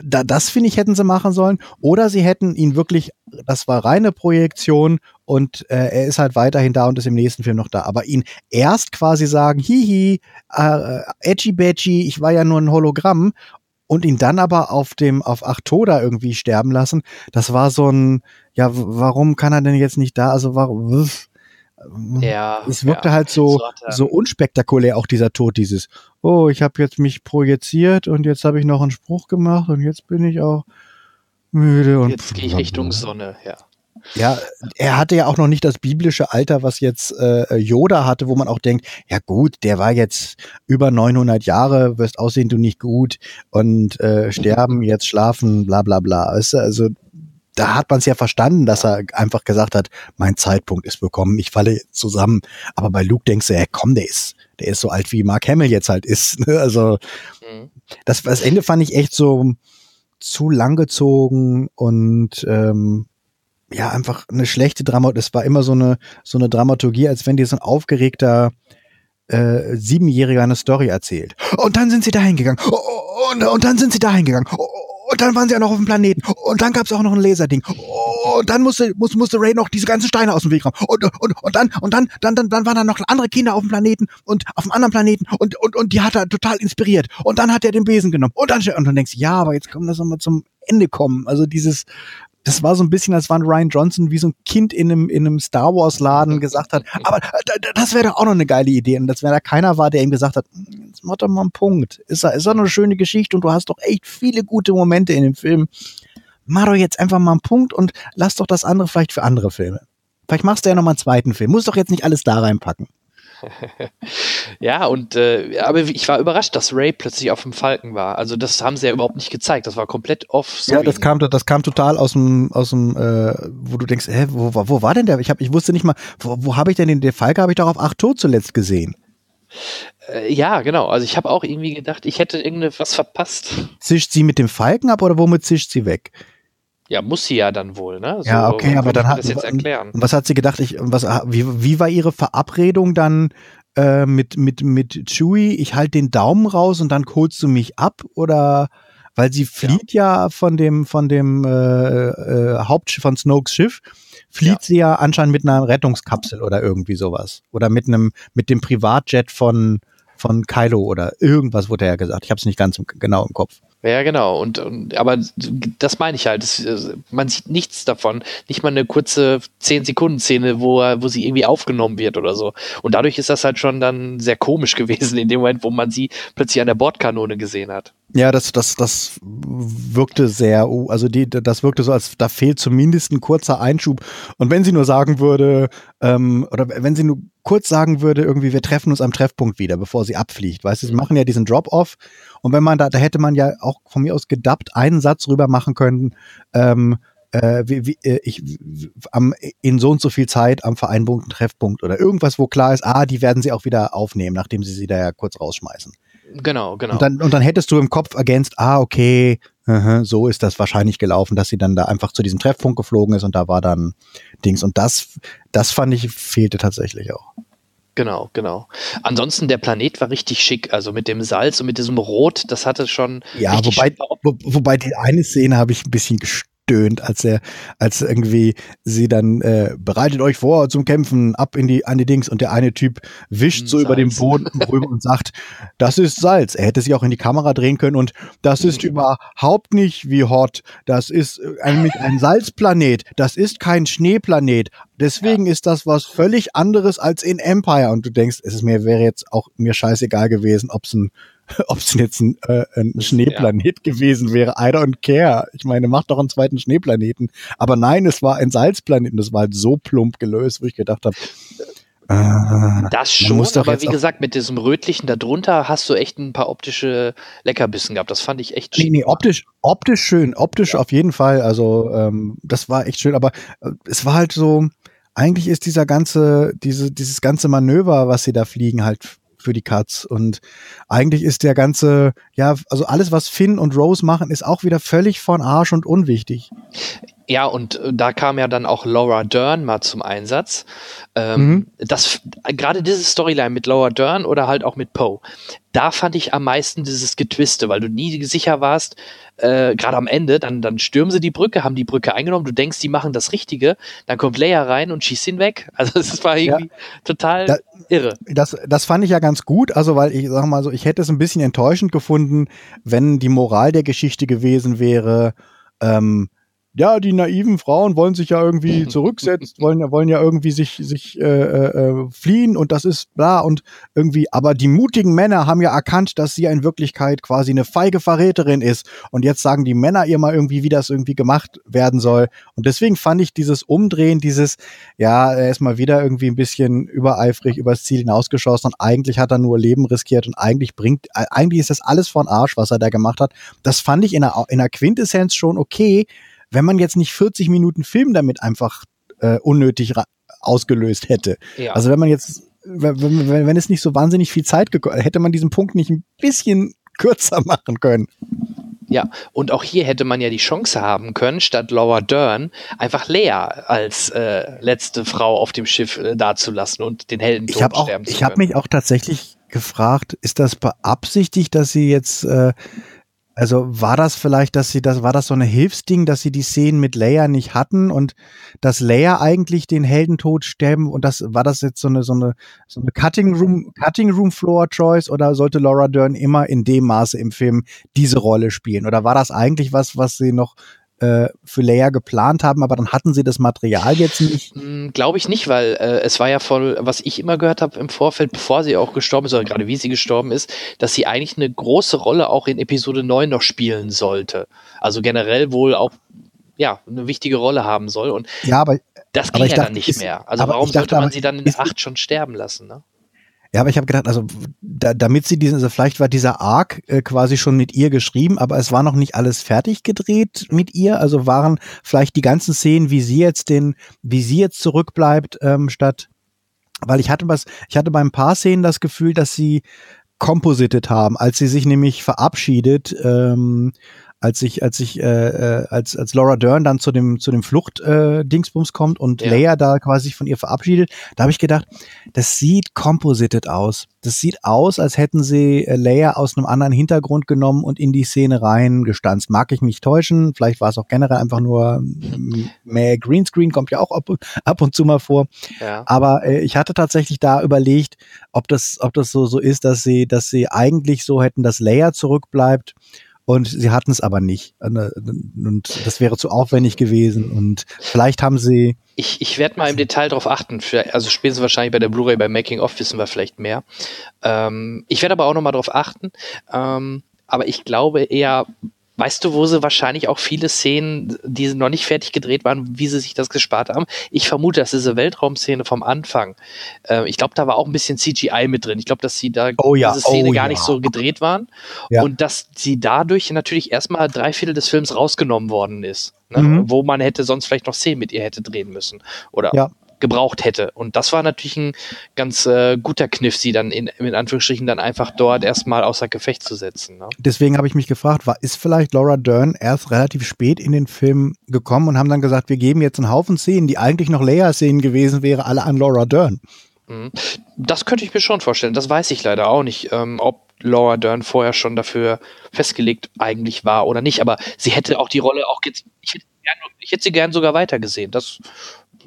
da, das finde ich, hätten sie machen sollen. Oder sie hätten ihn wirklich, das war reine Projektion und äh, er ist halt weiterhin da und ist im nächsten Film noch da. Aber ihn erst quasi sagen, hihi, äh, edgy badgy, ich war ja nur ein Hologramm und ihn dann aber auf dem, auf Achtoda irgendwie sterben lassen, das war so ein, ja, warum kann er denn jetzt nicht da? Also warum? wuff. ja, Es wirkte ja. halt so, so unspektakulär auch dieser Tod, dieses, oh, ich habe jetzt mich projiziert und jetzt habe ich noch einen Spruch gemacht und jetzt bin ich auch müde und Jetzt gehe ich Richtung Sonne, ja. Ja, er hatte ja auch noch nicht das biblische Alter, was jetzt äh, Yoda hatte, wo man auch denkt, ja gut, der war jetzt über 900 Jahre, wirst aussehen du nicht gut und äh, sterben, jetzt schlafen, bla bla bla. Weißt du, also da hat man es ja verstanden, dass er einfach gesagt hat, mein Zeitpunkt ist bekommen, ich falle zusammen. Aber bei Luke denkst du, ja komm, der ist, der ist so alt wie Mark Hamill jetzt halt ist. Ne? Also Mhm. das, das Ende fand ich echt so zu langgezogen und ähm, ja, einfach eine schlechte Dramaturgie. Das war immer so eine, so eine Dramaturgie, als wenn dir so ein aufgeregter äh, Siebenjähriger eine Story erzählt. Und dann sind sie dahin gegangen. Und, und dann sind sie dahin gegangen. Und dann waren sie ja noch auf dem Planeten. Und dann gab es auch noch ein Laserding. Und dann musste, musste, musste Ray noch diese ganzen Steine aus dem Weg räumen. Und, und, und dann, und dann, dann, dann, dann waren da noch andere Kinder auf dem Planeten und auf einem anderen Planeten und, und, und die hat er total inspiriert. Und dann hat er den Besen genommen. Und dann, und dann denkst du, ja, aber jetzt kommen das nochmal zum Ende kommen. Also dieses, das war so ein bisschen, als wenn Ryan Johnson wie so ein Kind in einem, in einem Star Wars Laden gesagt hat, aber das wäre doch auch noch eine geile Idee. Und dass wenn da keiner war, der ihm gesagt hat, hm, jetzt mach doch mal einen Punkt. Ist da, ist doch eine schöne Geschichte und du hast doch echt viele gute Momente in dem Film. Mach doch jetzt einfach mal einen Punkt und lass doch das andere vielleicht für andere Filme. Vielleicht machst du ja noch mal einen zweiten Film. Muss doch jetzt nicht alles da reinpacken. ja, und äh, aber ich war überrascht, dass Ray plötzlich auf dem Falken war. Also das haben sie ja überhaupt nicht gezeigt. Das war komplett off. Ja, das kam, das kam total aus dem, aus dem, äh, wo du denkst, hä, wo, wo war denn der? Ich hab, ich wusste nicht mal, wo, wo habe ich denn den, der Falke habe ich doch auf acht tot zuletzt gesehen. Äh, ja, genau. Also ich habe auch irgendwie gedacht, ich hätte irgendwas verpasst. Zischt sie mit dem Falken ab oder womit zischt sie weg? Ja, muss sie ja dann wohl, ne? So, ja, okay, aber dann hat das jetzt erklären. Was hat sie gedacht? Ich, was, wie, wie war ihre Verabredung dann äh, mit mit mit Chewie? Ich halte den Daumen raus und dann holst du mich ab oder? Weil sie flieht ja, ja von dem von dem äh, äh, Hauptschiff von Snokes Schiff flieht ja. sie ja anscheinend mit einer Rettungskapsel oder irgendwie sowas oder mit einem mit dem Privatjet von von Kylo oder irgendwas wurde ja gesagt. Ich habe es nicht ganz im, genau im Kopf. Ja, genau. Und, und aber das meine ich halt. Das, man sieht nichts davon. Nicht mal eine kurze 10-Sekunden-Szene, wo, wo sie irgendwie aufgenommen wird oder so. Und dadurch ist das halt schon dann sehr komisch gewesen, in dem Moment, wo man sie plötzlich an der Bordkanone gesehen hat. Ja, das, das, das wirkte sehr, also die, das wirkte so, als da fehlt zumindest ein kurzer Einschub. Und wenn sie nur sagen würde, ähm, oder wenn sie nur kurz sagen würde, irgendwie, wir treffen uns am Treffpunkt wieder, bevor sie abfliegt. Weißt du, sie mhm. machen ja diesen Drop-Off. Und wenn man da, da hätte man ja auch von mir aus gedubbt einen Satz rüber machen können, ähm, äh, wie, wie, äh, ich, am, in so und so viel Zeit am vereinbarten Treffpunkt oder irgendwas, wo klar ist, ah, die werden sie auch wieder aufnehmen, nachdem sie sie da ja kurz rausschmeißen. Genau, genau. Und dann, und dann hättest du im Kopf ergänzt, ah, okay, so ist das wahrscheinlich gelaufen, dass sie dann da einfach zu diesem Treffpunkt geflogen ist und da war dann Dings. Und das, das fand ich, fehlte tatsächlich auch. Genau, genau. Ansonsten der Planet war richtig schick, also mit dem Salz und mit diesem Rot, das hatte schon. Ja, wobei, wo, wobei die eine Szene habe ich ein bisschen gestört stöhnt, als er, als irgendwie sie dann äh, bereitet euch vor zum Kämpfen, ab in die an die Dings und der eine Typ wischt Salz. so über den Boden rüber und sagt, das ist Salz. Er hätte sich auch in die Kamera drehen können und das ist überhaupt nicht wie Hot. Das ist nämlich ein Salzplanet. Das ist kein Schneeplanet. Deswegen ja. ist das was völlig anderes als in Empire. Und du denkst, es ist mir wäre jetzt auch mir scheißegal gewesen, ob es ein ob es jetzt ein, äh, ein Schneeplanet ja. gewesen wäre. I don't care. Ich meine, mach doch einen zweiten Schneeplaneten. Aber nein, es war ein Salzplaneten. Das war halt so plump gelöst, wo ich gedacht habe, äh, das schon, aber wie gesagt, mit diesem Rötlichen darunter hast du echt ein paar optische Leckerbissen gehabt. Das fand ich echt schön. Nee, nee, optisch, optisch schön, optisch ja. auf jeden Fall. Also ähm, das war echt schön, aber äh, es war halt so, eigentlich ist dieser ganze, diese, dieses ganze Manöver, was sie da fliegen, halt für die Cuts. Und eigentlich ist der ganze, ja, also alles, was Finn und Rose machen, ist auch wieder völlig von Arsch und unwichtig. Ja, und äh, da kam ja dann auch Laura Dern mal zum Einsatz. Ähm, mhm. Das gerade diese Storyline mit Laura Dern oder halt auch mit Poe, da fand ich am meisten dieses Getwiste, weil du nie sicher warst, äh, gerade am Ende, dann, dann stürmen sie die Brücke, haben die Brücke eingenommen, du denkst, die machen das Richtige, dann kommt Leia rein und schießt ihn weg. Also es war irgendwie ja. total da, irre. Das, das fand ich ja ganz gut, also weil ich sag mal so, ich hätte es ein bisschen enttäuschend gefunden, wenn die Moral der Geschichte gewesen wäre, ähm, ja, die naiven Frauen wollen sich ja irgendwie zurücksetzen, wollen ja, wollen ja irgendwie sich, sich äh, äh, fliehen und das ist bla und irgendwie, aber die mutigen Männer haben ja erkannt, dass sie in Wirklichkeit quasi eine feige Verräterin ist. Und jetzt sagen die Männer ihr mal irgendwie, wie das irgendwie gemacht werden soll. Und deswegen fand ich dieses Umdrehen, dieses, ja, er ist mal wieder irgendwie ein bisschen übereifrig übers Ziel hinausgeschossen und eigentlich hat er nur Leben riskiert und eigentlich bringt, äh, eigentlich ist das alles von Arsch, was er da gemacht hat. Das fand ich in der, in der Quintessenz schon okay wenn man jetzt nicht 40 Minuten Film damit einfach äh, unnötig ausgelöst hätte. Ja. Also wenn man jetzt, wenn, wenn, wenn es nicht so wahnsinnig viel Zeit hätte man diesen Punkt nicht ein bisschen kürzer machen können. Ja, und auch hier hätte man ja die Chance haben können, statt Laura Dern einfach Lea als äh, letzte Frau auf dem Schiff äh, dazulassen und den Helden ich hab auch, sterben zu Ich habe mich auch tatsächlich gefragt, ist das beabsichtigt, dass sie jetzt äh, also war das vielleicht, dass sie das, war das so eine Hilfsding, dass sie die Szenen mit Leia nicht hatten und dass Leia eigentlich den Heldentod sterben und das, war das jetzt so eine, so eine, so eine Cutting Room, Cutting Room Floor Choice oder sollte Laura Dern immer in dem Maße im Film diese Rolle spielen? Oder war das eigentlich was, was sie noch äh, für Leia geplant haben, aber dann hatten sie das Material jetzt nicht? Hm, Glaube ich nicht, weil äh, es war ja voll, was ich immer gehört habe im Vorfeld, bevor sie auch gestorben ist, oder gerade wie sie gestorben ist, dass sie eigentlich eine große Rolle auch in Episode 9 noch spielen sollte. Also generell wohl auch ja, eine wichtige Rolle haben soll. Und ja, aber, das ging aber ja dachte, dann nicht ist, mehr. Also warum dachte, sollte man sie dann in 8 schon sterben lassen? Ne? Ja, aber ich habe gedacht, also da, damit sie diesen, also vielleicht war dieser Arc äh, quasi schon mit ihr geschrieben, aber es war noch nicht alles fertig gedreht mit ihr. Also waren vielleicht die ganzen Szenen, wie sie jetzt den, wie sie jetzt zurückbleibt, ähm, statt, weil ich hatte was, ich hatte bei ein paar Szenen das Gefühl, dass sie composited haben, als sie sich nämlich verabschiedet, ähm, als ich, als ich, äh, äh, als, als Laura Dern dann zu dem, zu dem Flucht-Dingsbums äh, kommt und ja. Leia da quasi von ihr verabschiedet, da habe ich gedacht, das sieht composited aus. Das sieht aus, als hätten sie äh, Leia aus einem anderen Hintergrund genommen und in die Szene reingestanzt. Mag ich mich täuschen? Vielleicht war es auch generell einfach nur mehr Greenscreen, kommt ja auch ab, ab und zu mal vor. Ja. Aber äh, ich hatte tatsächlich da überlegt, ob das, ob das so, so ist, dass sie, dass sie eigentlich so hätten, dass Leia zurückbleibt und sie hatten es aber nicht. Und das wäre zu aufwendig gewesen. Und vielleicht haben sie. Ich, ich werde mal im Detail darauf achten. Also spätestens wahrscheinlich bei der Blu-ray, bei Making of wissen wir vielleicht mehr. Ähm, ich werde aber auch noch mal darauf achten. Ähm, aber ich glaube eher, Weißt du, wo sie wahrscheinlich auch viele Szenen, die noch nicht fertig gedreht waren, wie sie sich das gespart haben? Ich vermute, dass diese Weltraumszene vom Anfang, äh, ich glaube, da war auch ein bisschen CGI mit drin. Ich glaube, dass sie da oh ja, diese Szene oh gar ja. nicht so gedreht waren Ja. und dass sie dadurch natürlich erstmal drei Viertel des Films rausgenommen worden ist, ne? Mhm. wo man hätte sonst vielleicht noch Szenen mit ihr hätte drehen müssen oder Ja. Gebraucht hätte. Und das war natürlich ein ganz äh, guter Kniff, sie dann in, in Anführungsstrichen dann einfach dort erstmal außer Gefecht zu setzen. Ne? Deswegen habe ich mich gefragt, war, ist vielleicht Laura Dern erst relativ spät in den Film gekommen und haben dann gesagt, wir geben jetzt einen Haufen Szenen, die eigentlich noch Leia-Szenen gewesen wäre, alle an Laura Dern. Mhm. Das könnte ich mir schon vorstellen. Das weiß ich leider auch nicht, ähm, ob Laura Dern vorher schon dafür festgelegt eigentlich war oder nicht. Aber sie hätte auch die Rolle auch jetzt. Ich hätte, gern, ich hätte sie gern sogar weitergesehen. Das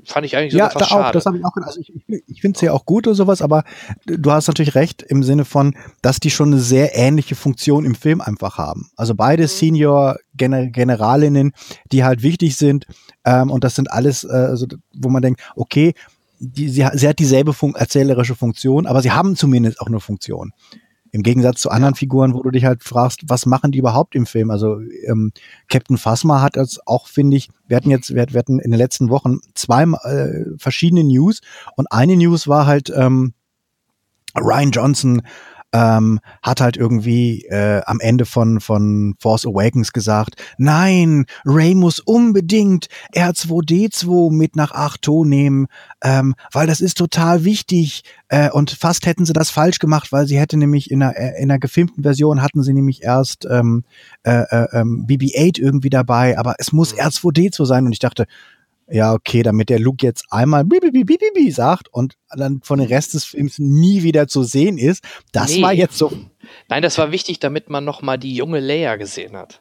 fand ich eigentlich sogar Ja, da fast auch, schade. das habe ich auch gedacht. Also ich, ich, ich finde es ja auch gut oder sowas, aber du hast natürlich recht im Sinne von, dass die schon eine sehr ähnliche Funktion im Film einfach haben. Also beide Senior Gener Generalinnen, die halt wichtig sind ähm, und das sind alles, äh, also, wo man denkt, okay, die, sie, sie hat dieselbe Fun erzählerische Funktion, aber sie haben zumindest auch eine Funktion. Im Gegensatz zu anderen Figuren, wo du dich halt fragst, was machen die überhaupt im Film? Also ähm, Captain Phasma hat jetzt auch, finde ich, wir hatten jetzt, wir, wir hatten in den letzten Wochen zwei äh, verschiedene News und eine News war halt ähm, Ryan Johnson ähm, hat halt irgendwie äh, am Ende von von Force Awakens gesagt, nein, Ray muss unbedingt R2D2 mit nach Arto nehmen, ähm, weil das ist total wichtig. Äh, und fast hätten sie das falsch gemacht, weil sie hätte nämlich in einer, äh, in einer gefilmten Version hatten sie nämlich erst ähm, äh, äh, ähm, BB-8 irgendwie dabei, aber es muss R2D2 sein. Und ich dachte, ja, okay, damit der Luke jetzt einmal bibi, sagt und dann von dem Rest des Films nie wieder zu sehen ist, das Nee. war jetzt so. Nein, das war wichtig, damit man noch mal die junge Leia gesehen hat.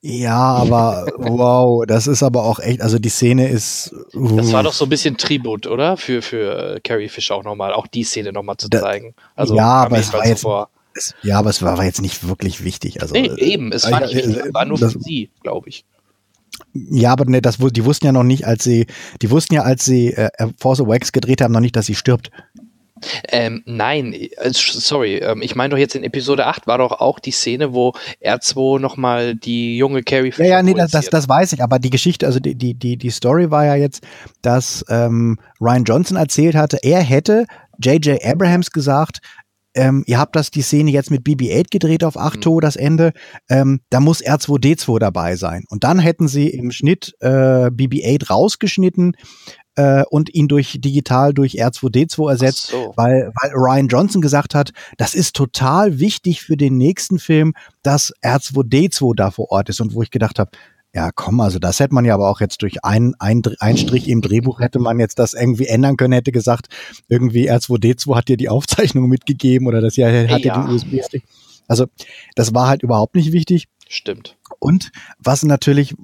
Ja, aber wow, das ist aber auch echt, also die Szene ist. Das war uh, doch so ein bisschen Tribut, oder? Für, für äh, Carrie Fisher auch nochmal, auch die Szene nochmal zu zeigen. Also ja, aber es war jetzt, vor. es, ja, aber es war, war jetzt nicht wirklich wichtig. Also, Nee, eben, es war äh, nicht wichtig, äh, war nur das- für sie, glaube ich. Ja, aber ne, das, die wussten ja noch nicht, als sie, die wussten ja, als sie äh, Force Awakens gedreht haben, noch nicht, dass sie stirbt. Ähm, nein, äh, sorry, ähm, ich meine doch jetzt in Episode 8 war doch auch die Szene, wo R2 nochmal die junge Carrie Ja, ja, nee, das, das, das weiß ich, aber die Geschichte, also die, die, die, die Story war ja jetzt, dass ähm, Ryan Johnson erzählt hatte, er hätte J.J. Abrahams gesagt, ähm, ihr habt das die Szene jetzt mit BB-8 gedreht auf Achto, das Ende, ähm, da muss R2D2 dabei sein. Und dann hätten sie im Schnitt äh, BB-8 rausgeschnitten äh, und ihn durch digital durch R2D2 ersetzt, so. weil, weil Ryan Johnson gesagt hat, das ist total wichtig für den nächsten Film, dass R2D2 da vor Ort ist. Und wo ich gedacht habe, ja, komm, also das hätte man ja aber auch jetzt durch einen ein, ein Strich im Drehbuch hätte man jetzt das irgendwie ändern können, hätte gesagt, irgendwie R2D2 hat dir die Aufzeichnung mitgegeben oder das ja hat dir Ja. den USB-Stick. Also das war halt überhaupt nicht wichtig. Stimmt. Und was natürlich,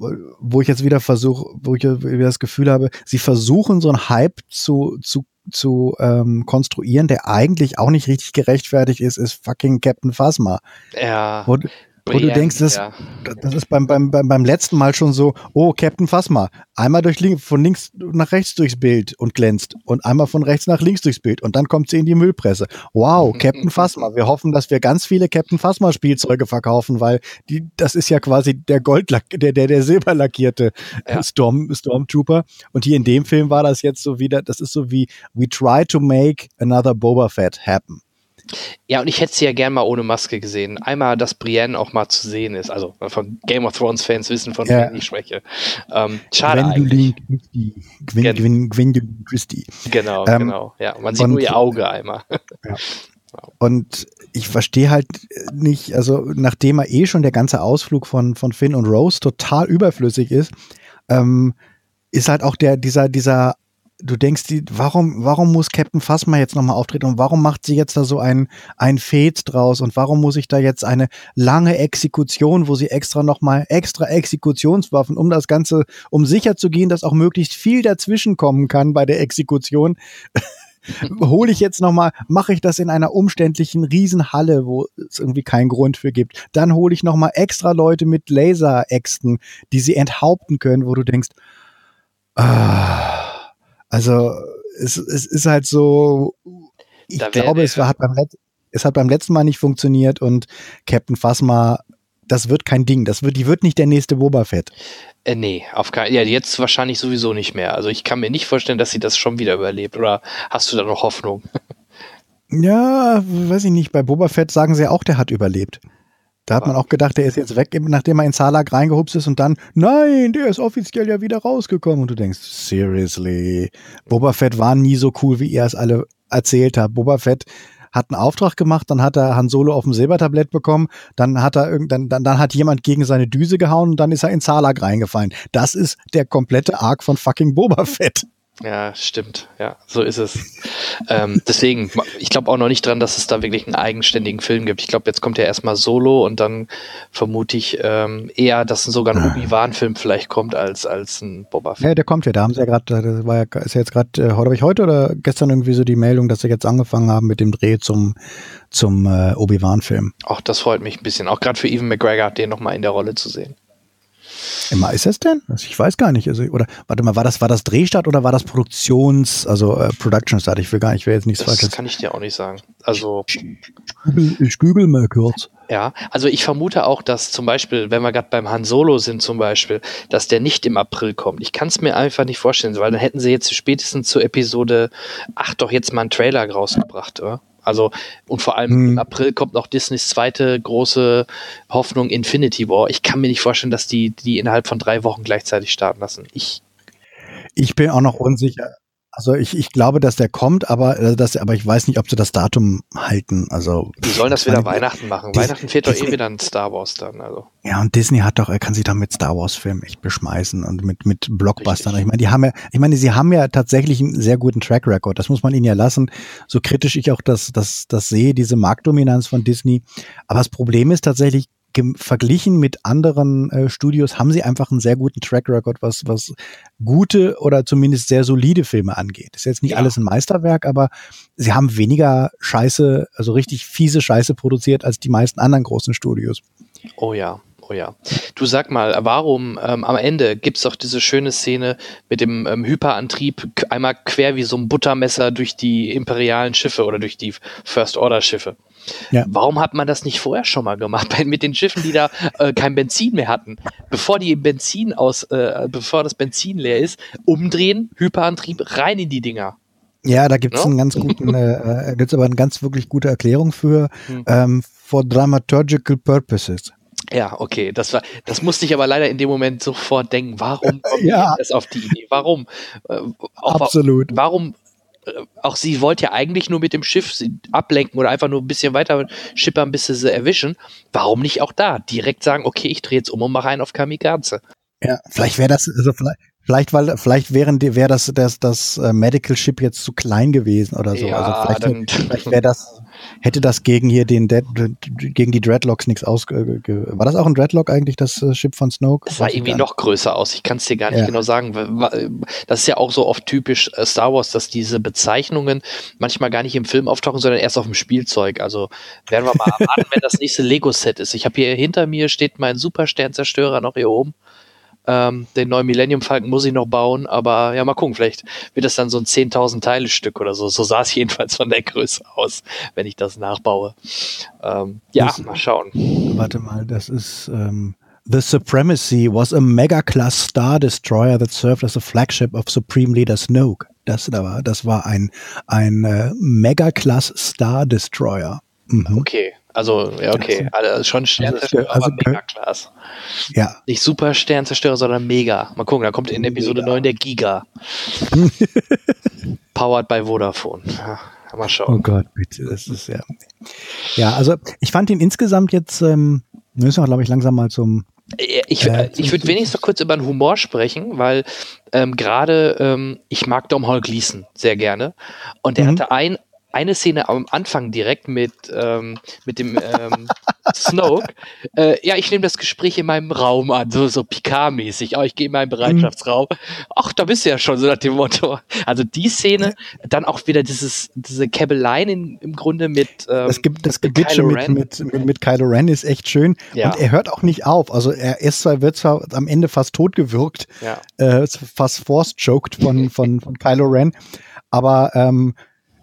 wo ich jetzt wieder versuche, wo ich wieder das Gefühl habe, sie versuchen so einen Hype zu, zu, zu ähm, konstruieren, der eigentlich auch nicht richtig gerechtfertigt ist, ist fucking Captain Phasma. Ja. Du- wo du denkst, das, ja. das ist beim, beim, beim, beim letzten Mal schon so, oh, Captain Phasma, einmal durch von links nach rechts durchs Bild und glänzt und einmal von rechts nach links durchs Bild und dann kommt sie in die Müllpresse. Wow, Captain Phasma. Wir hoffen, dass wir ganz viele Captain Phasma Spielzeuge verkaufen, weil die, das ist ja quasi der Goldlack, der, der, der silberlackierte Ja. Storm, Stormtrooper. Und hier in dem Film war das jetzt so wieder, das ist so wie, we try to make another Boba Fett happen. Ja, und ich hätte sie ja gern mal ohne Maske gesehen. Einmal, dass Brienne auch mal zu sehen ist. Also von Game of Thrones Fans wissen, von Ja. wem ich spreche. Ähm, schade eigentlich. Gwendolyn Christie. Gwen, Gwen, Gwendolyn Christie. Genau, Ähm, genau. Ja, man sieht und- nur ihr Auge einmal. Und ich verstehe halt nicht, also nachdem er eh schon der ganze Ausflug von, von Finn und Rose total überflüssig ist, ähm, ist halt auch der, dieser, dieser, du denkst, die, warum, warum muss Captain Phasma jetzt nochmal auftreten und warum macht sie jetzt da so ein, ein Fez draus und warum muss ich da jetzt eine lange Exekution, wo sie extra nochmal extra Exekutionswaffen, um das Ganze, um sicher zu gehen, dass auch möglichst viel dazwischen kommen kann bei der Exekution, hole ich jetzt noch mal, mache ich das in einer umständlichen Riesenhalle, wo es irgendwie keinen Grund für gibt. Dann hole ich noch mal extra Leute mit Laseräxten, die sie enthaupten können, wo du denkst, ah, also es, es ist halt so, ich Da glaube, es war, hat beim Let es hat beim letzten Mal nicht funktioniert und Captain Phasma, das wird kein Ding. Das wird, die wird nicht der nächste Boba Fett. Äh, nee, auf keinen Ja, jetzt wahrscheinlich sowieso nicht mehr. Also ich kann mir nicht vorstellen, dass sie das schon wieder überlebt. Oder hast du da noch Hoffnung? Ja, weiß ich nicht. Bei Boba Fett sagen sie ja auch, der hat überlebt. Da hat man auch gedacht, der ist jetzt weg, nachdem er in Salak reingehupst ist und dann, nein, der ist offiziell ja wieder rausgekommen. Und du denkst, seriously, Boba Fett war nie so cool, wie ihr es alle erzählt habt. Boba Fett hat einen Auftrag gemacht, dann hat er Han Solo auf dem Silbertablett bekommen, dann hat er irgend, dann, dann, dann hat jemand gegen seine Düse gehauen und dann ist er in Salak reingefallen. Das ist der komplette Arc von fucking Boba Fett. Ja, stimmt. Ja, so ist es. ähm, deswegen, ich glaube auch noch nicht dran, dass es da wirklich einen eigenständigen Film gibt. Ich glaube, jetzt kommt ja erstmal Solo und dann vermute ich ähm, eher, dass sogar ein Obi-Wan-Film vielleicht kommt als, als ein Boba Fett. Ja, der kommt ja. Da haben sie ja gerade, das war ja, ist ja jetzt gerade, äh, heute habe ich heute oder gestern irgendwie so die Meldung, dass sie jetzt angefangen haben mit dem Dreh zum zum äh, Obi-Wan-Film. Auch das freut mich ein bisschen. Auch gerade für Evan McGregor, den nochmal in der Rolle zu sehen. Immer ist es denn? Also ich weiß gar nicht. Also, oder warte mal, war das war das Drehstart oder war das Produktions, also äh, Production Start? Ich will gar nicht, ich will jetzt nichts Das Falsches. kann ich dir auch nicht sagen. Also Google, ich google mal kurz. Ja, also ich vermute auch, dass zum Beispiel, wenn wir gerade beim Han Solo sind zum Beispiel, dass der nicht im April kommt. Ich kann es mir einfach nicht vorstellen, weil dann hätten sie jetzt spätestens zur Episode 8 doch jetzt mal einen Trailer rausgebracht, oder? Also, und vor allem Hm. im April kommt noch Disneys zweite große Hoffnung Infinity War. Ich kann mir nicht vorstellen, dass die die innerhalb von drei Wochen gleichzeitig starten lassen. Ich, Ich bin auch noch unsicher. Also ich, ich glaube, dass der kommt, aber dass, aber ich weiß nicht, ob sie das Datum halten. Also die sollen das wieder Weihnachten machen. Dis- Weihnachten fehlt doch eh Disney- wieder ein Star Wars dann, also. Ja, und Disney hat doch, er kann sich da mit Star Wars Filmen echt beschmeißen und mit, mit Blockbustern. Richtig. Ich meine, die haben ja, ich meine, sie haben ja tatsächlich einen sehr guten Track Record. Das muss man ihnen ja lassen. So kritisch ich auch das, das, das sehe, diese Marktdominanz von Disney. Aber das Problem ist tatsächlich, verglichen mit anderen äh, Studios haben sie einfach einen sehr guten Track Record, was, was gute oder zumindest sehr solide Filme angeht. Ist jetzt nicht Ja. alles ein Meisterwerk, aber sie haben weniger Scheiße, also richtig fiese Scheiße produziert als die meisten anderen großen Studios. Oh ja, oh ja. Du sag mal, warum ähm, am Ende gibt's doch diese schöne Szene mit dem ähm, Hyperantrieb einmal quer wie so ein Buttermesser durch die imperialen Schiffe oder durch die First Order Schiffe. Ja. Warum hat man das nicht vorher schon mal gemacht mit den Schiffen, die da äh, kein Benzin mehr hatten? Bevor die Benzin aus, äh, bevor das Benzin leer ist, umdrehen, Hyperantrieb rein in die Dinger. Ja, da gibt's Ja? einen ganz guten, äh, äh, gibt's aber eine ganz wirklich gute Erklärung für Hm. ähm, for dramaturgical purposes. Ja, okay, das war, das musste ich aber leider in dem Moment sofort denken. Warum kommt Ja. das auf die Idee? Warum? Äh, Absolut. Warum? Äh, Auch sie wollte ja eigentlich nur mit dem Schiff sie ablenken oder einfach nur ein bisschen weiter schippern, bis sie sie erwischen. Warum nicht auch da direkt sagen, okay, ich drehe jetzt um und mache einen auf Kamikaze? Ja, vielleicht wäre das, also vielleicht, vielleicht, weil, vielleicht wären die, wäre das, das, das äh, Medical Ship jetzt zu klein gewesen oder so. Ja, also vielleicht, vielleicht wäre das, hätte das gegen hier den, Dead, gegen die Dreadlocks nichts aus, ge- war das auch ein Dreadlock eigentlich, das äh, Schiff von Snoke? Es sah irgendwie noch größer aus. Ich kann es dir gar nicht Ja. genau sagen. Das ist ja auch so oft typisch äh, Star Wars, dass diese Bezeichnungen manchmal gar nicht im Film auftauchen, sondern erst auf dem Spielzeug. Also werden wir mal erwarten, wenn das nächste Lego-Set ist. Ich habe hier hinter mir steht mein Supersternzerstörer noch hier oben. Ähm, den neuen Millennium Falcon muss ich noch bauen, aber ja, mal gucken, vielleicht wird das dann so ein 10.000 Teile Stück oder so. So sah es jedenfalls von der Größe aus, wenn ich das nachbaue. Ähm, ja, Das- mal schauen. Warte mal, das ist, ähm, The Supremacy was a mega-class Star Destroyer that served as a flagship of Supreme Leader Snoke. Das da war, das war ein, ein äh, mega-class Star Destroyer. Mhm. Okay, also, ja, okay. Also, schon Sternzerstörer, also aber mega klasse. Ja, Nicht super Sternzerstörer, sondern mega. Mal gucken, da kommt in Episode 9 der Giga. Powered by Vodafone. Ja, mal Oh schauen. Gott, bitte, das ist ja. Ja, also ich fand ihn insgesamt jetzt, ähm, wir müssen wir, glaube ich, langsam mal zum. Äh, Ich, Äh, ich würde wenigstens noch kurz über den Humor sprechen, weil ähm, gerade ähm, ich mag Dom Hall Gleason sehr gerne. Und er Mhm. hatte ein, eine Szene am Anfang direkt mit, ähm, mit dem ähm, Snoke. Äh, ja, ich nehme das Gespräch in meinem Raum an, so, so Picard-mäßig. Oh, ich gehe in meinen Bereitschaftsraum. Ach, da bist du ja schon, so nach dem Motto. Also die Szene, dann auch wieder dieses, diese Käbeleien in, im Grunde mit. Ähm, Das, gibt, das mit Gebitsche Kylo mit, Ren. mit, mit, mit Kylo Ren ist echt schön. Ja. Und er hört auch nicht auf. Also er ist zwar, wird zwar am Ende fast totgewürgt, Ja. äh, fast force-choked von, von, von Kylo Ren, aber ähm,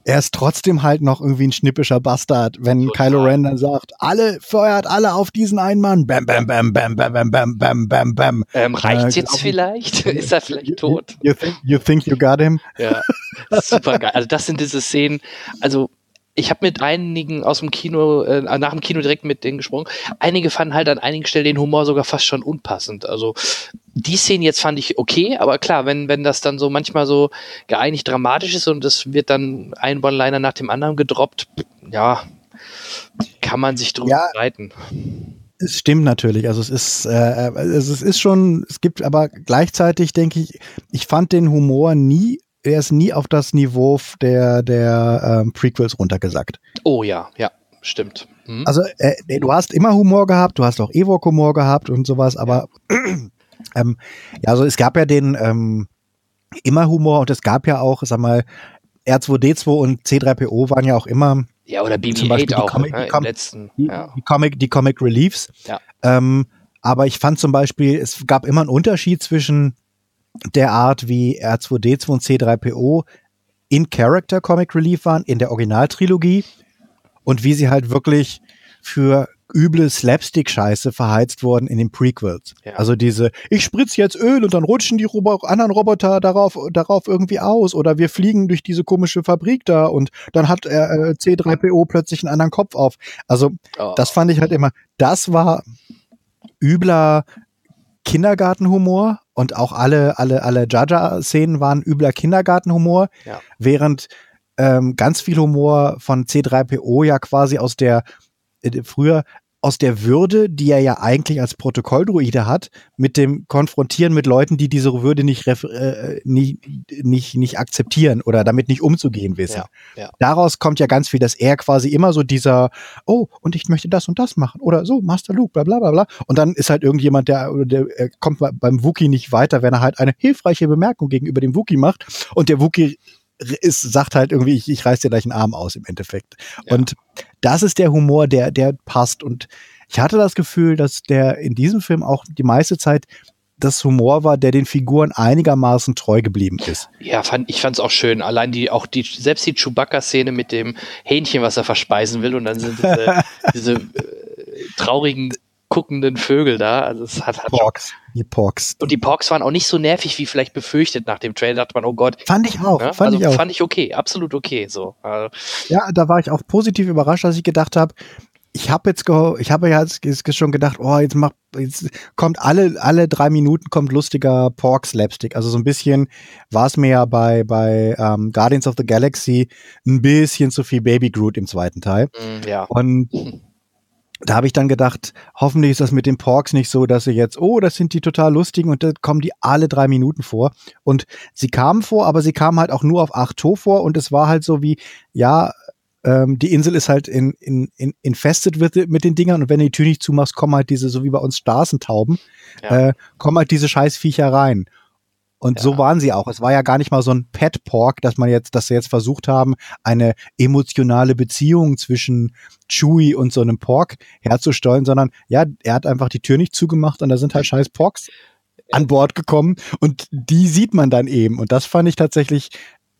er ist trotzdem halt noch irgendwie ein schnippischer Bastard, wenn Total. Kylo Ren dann sagt, alle, feuert alle auf diesen einen Mann, bam, bam, bam, bam, bam, bam, bam, bam, bam, bam. Ähm, reicht's Äh, jetzt vielleicht? Ist er vielleicht tot? You think, you think you got him? Ja, super geil. Also das sind diese Szenen. Also ich habe mit einigen aus dem Kino, äh, nach dem Kino direkt mit denen gesprochen. Einige fanden halt an einigen Stellen den Humor sogar fast schon unpassend. Also die Szenen jetzt fand ich okay, aber klar, wenn, wenn das dann so manchmal so geeinigt dramatisch ist und es wird dann ein One-Liner nach dem anderen gedroppt, ja, kann man sich drüber Ja. streiten. Es stimmt natürlich. Also es ist, äh, also es ist schon, es gibt aber gleichzeitig, denke ich, ich fand den Humor nie, er ist nie auf das Niveau der, der ähm, Prequels runtergesackt. Oh ja, ja, stimmt. Mhm. Also äh, du hast immer Humor gehabt, du hast auch Ewok-Humor gehabt und sowas, aber ähm, ja, also es gab ja den ähm, immer Humor und es gab ja auch, sag mal, R2D2 und C3PO waren ja auch immer ja, oder zum Beispiel BB-8 die auch Comic- ne, die im Com- letzten. die, Ja. die Comic, die Comic Reliefs. Ja. Ähm, aber ich fand zum Beispiel, es gab immer einen Unterschied zwischen der Art, wie R2D2 und C3PO in Character Comic Relief waren, in der Originaltrilogie und wie sie halt wirklich für üble Slapstick-Scheiße verheizt wurden in den Prequels. Ja. Also diese, ich spritz jetzt Öl und dann rutschen die Robo anderen Roboter darauf, darauf irgendwie aus oder wir fliegen durch diese komische Fabrik da und dann hat äh, C3PO plötzlich einen anderen Kopf auf. Also Oh. das fand ich halt immer, das war übler Kindergartenhumor und auch alle, alle, alle Jaja-Szenen waren übler Kindergartenhumor, Ja. während ähm, ganz viel Humor von C3PO ja quasi aus der, äh, früher aus der Würde, die er ja eigentlich als Protokolldruide hat, mit dem Konfrontieren mit Leuten, die diese Würde nicht, äh, nicht, nicht, nicht akzeptieren oder damit nicht umzugehen wissen. Ja, ja. Daraus kommt ja ganz viel, dass er quasi immer so dieser, oh, und ich möchte das und das machen oder so, Master Luke, bla bla bla bla. Und dann ist halt irgendjemand, der, der er kommt bei- beim Wookie nicht weiter, wenn er halt eine hilfreiche Bemerkung gegenüber dem Wookie macht und der Wookie ist, sagt halt irgendwie, ich, ich reiß dir gleich einen Arm aus im Endeffekt. Ja. Und das ist der Humor, der, der passt. Und ich hatte das Gefühl, dass der in diesem Film auch die meiste Zeit das Humor war, der den Figuren einigermaßen treu geblieben ist. Ja, fand, ich fand's auch schön. Allein die, auch die, selbst die Chewbacca-Szene mit dem Hähnchen, was er verspeisen will, und dann sind diese, diese äh, traurigen, guckenden Vögel da. Also es hat, hat Porks. Die Porks. und die Porks waren auch nicht so nervig, wie vielleicht befürchtet nach dem Trailer. dachte man, oh Gott. Fand ich auch, Ne? fand also ich auch. fand ich okay, absolut okay. So. Also, Ja, da war ich auch positiv überrascht, dass ich gedacht habe, ich habe jetzt, ich habe ja jetzt schon gedacht, oh, jetzt macht, jetzt kommt alle, alle drei Minuten kommt lustiger Pork Slapstick. Also so ein bisschen war es mir ja bei, bei ähm, Guardians of the Galaxy ein bisschen zu viel Baby Groot im zweiten Teil. Mm, ja. Und da habe ich dann gedacht, hoffentlich ist das mit den Porks nicht so, dass sie jetzt, oh, das sind die total lustigen und da kommen die alle drei Minuten vor. Und sie kamen vor, aber sie kamen halt auch nur auf acht To vor und es war halt so wie, ja, ähm, die Insel ist halt in, in, in, infested mit, mit den Dingern und wenn du die Tür nicht zumachst, kommen halt diese, so wie bei uns Straßentauben, ja. äh, kommen halt diese Scheißviecher rein. Und ja. so waren sie auch. Es war ja gar nicht mal so ein Pet Pork, dass man jetzt, dass sie jetzt versucht haben, eine emotionale Beziehung zwischen Chewie und so einem Pork herzustellen, sondern ja, er hat einfach die Tür nicht zugemacht und da sind halt scheiß Porks an Bord gekommen und die sieht man dann eben. Und das fand ich tatsächlich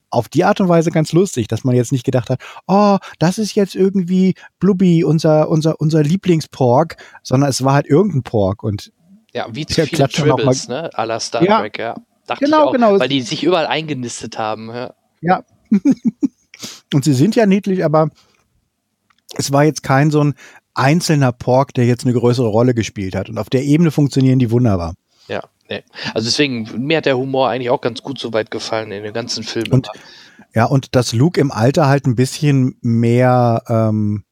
auf die Art und Weise ganz lustig, dass man jetzt nicht gedacht hat, oh, das ist jetzt irgendwie Blubby, unser, unser, unser Lieblingspork, sondern es war halt irgendein Pork und ja, wie zu viele Tribbles, ne, à la Star ja, Trek, ja. Dachte genau, auch, genau. Weil die sich überall eingenistet haben, ja. Ja. und sie sind ja niedlich, aber es war jetzt kein so ein einzelner Pork, der jetzt eine größere Rolle gespielt hat. Und auf der Ebene funktionieren die wunderbar. Ja, nee. Also deswegen, mir hat der Humor eigentlich auch ganz gut so weit gefallen in den ganzen Filmen. Und, ja, und dass Luke im Alter halt ein bisschen mehr ähm,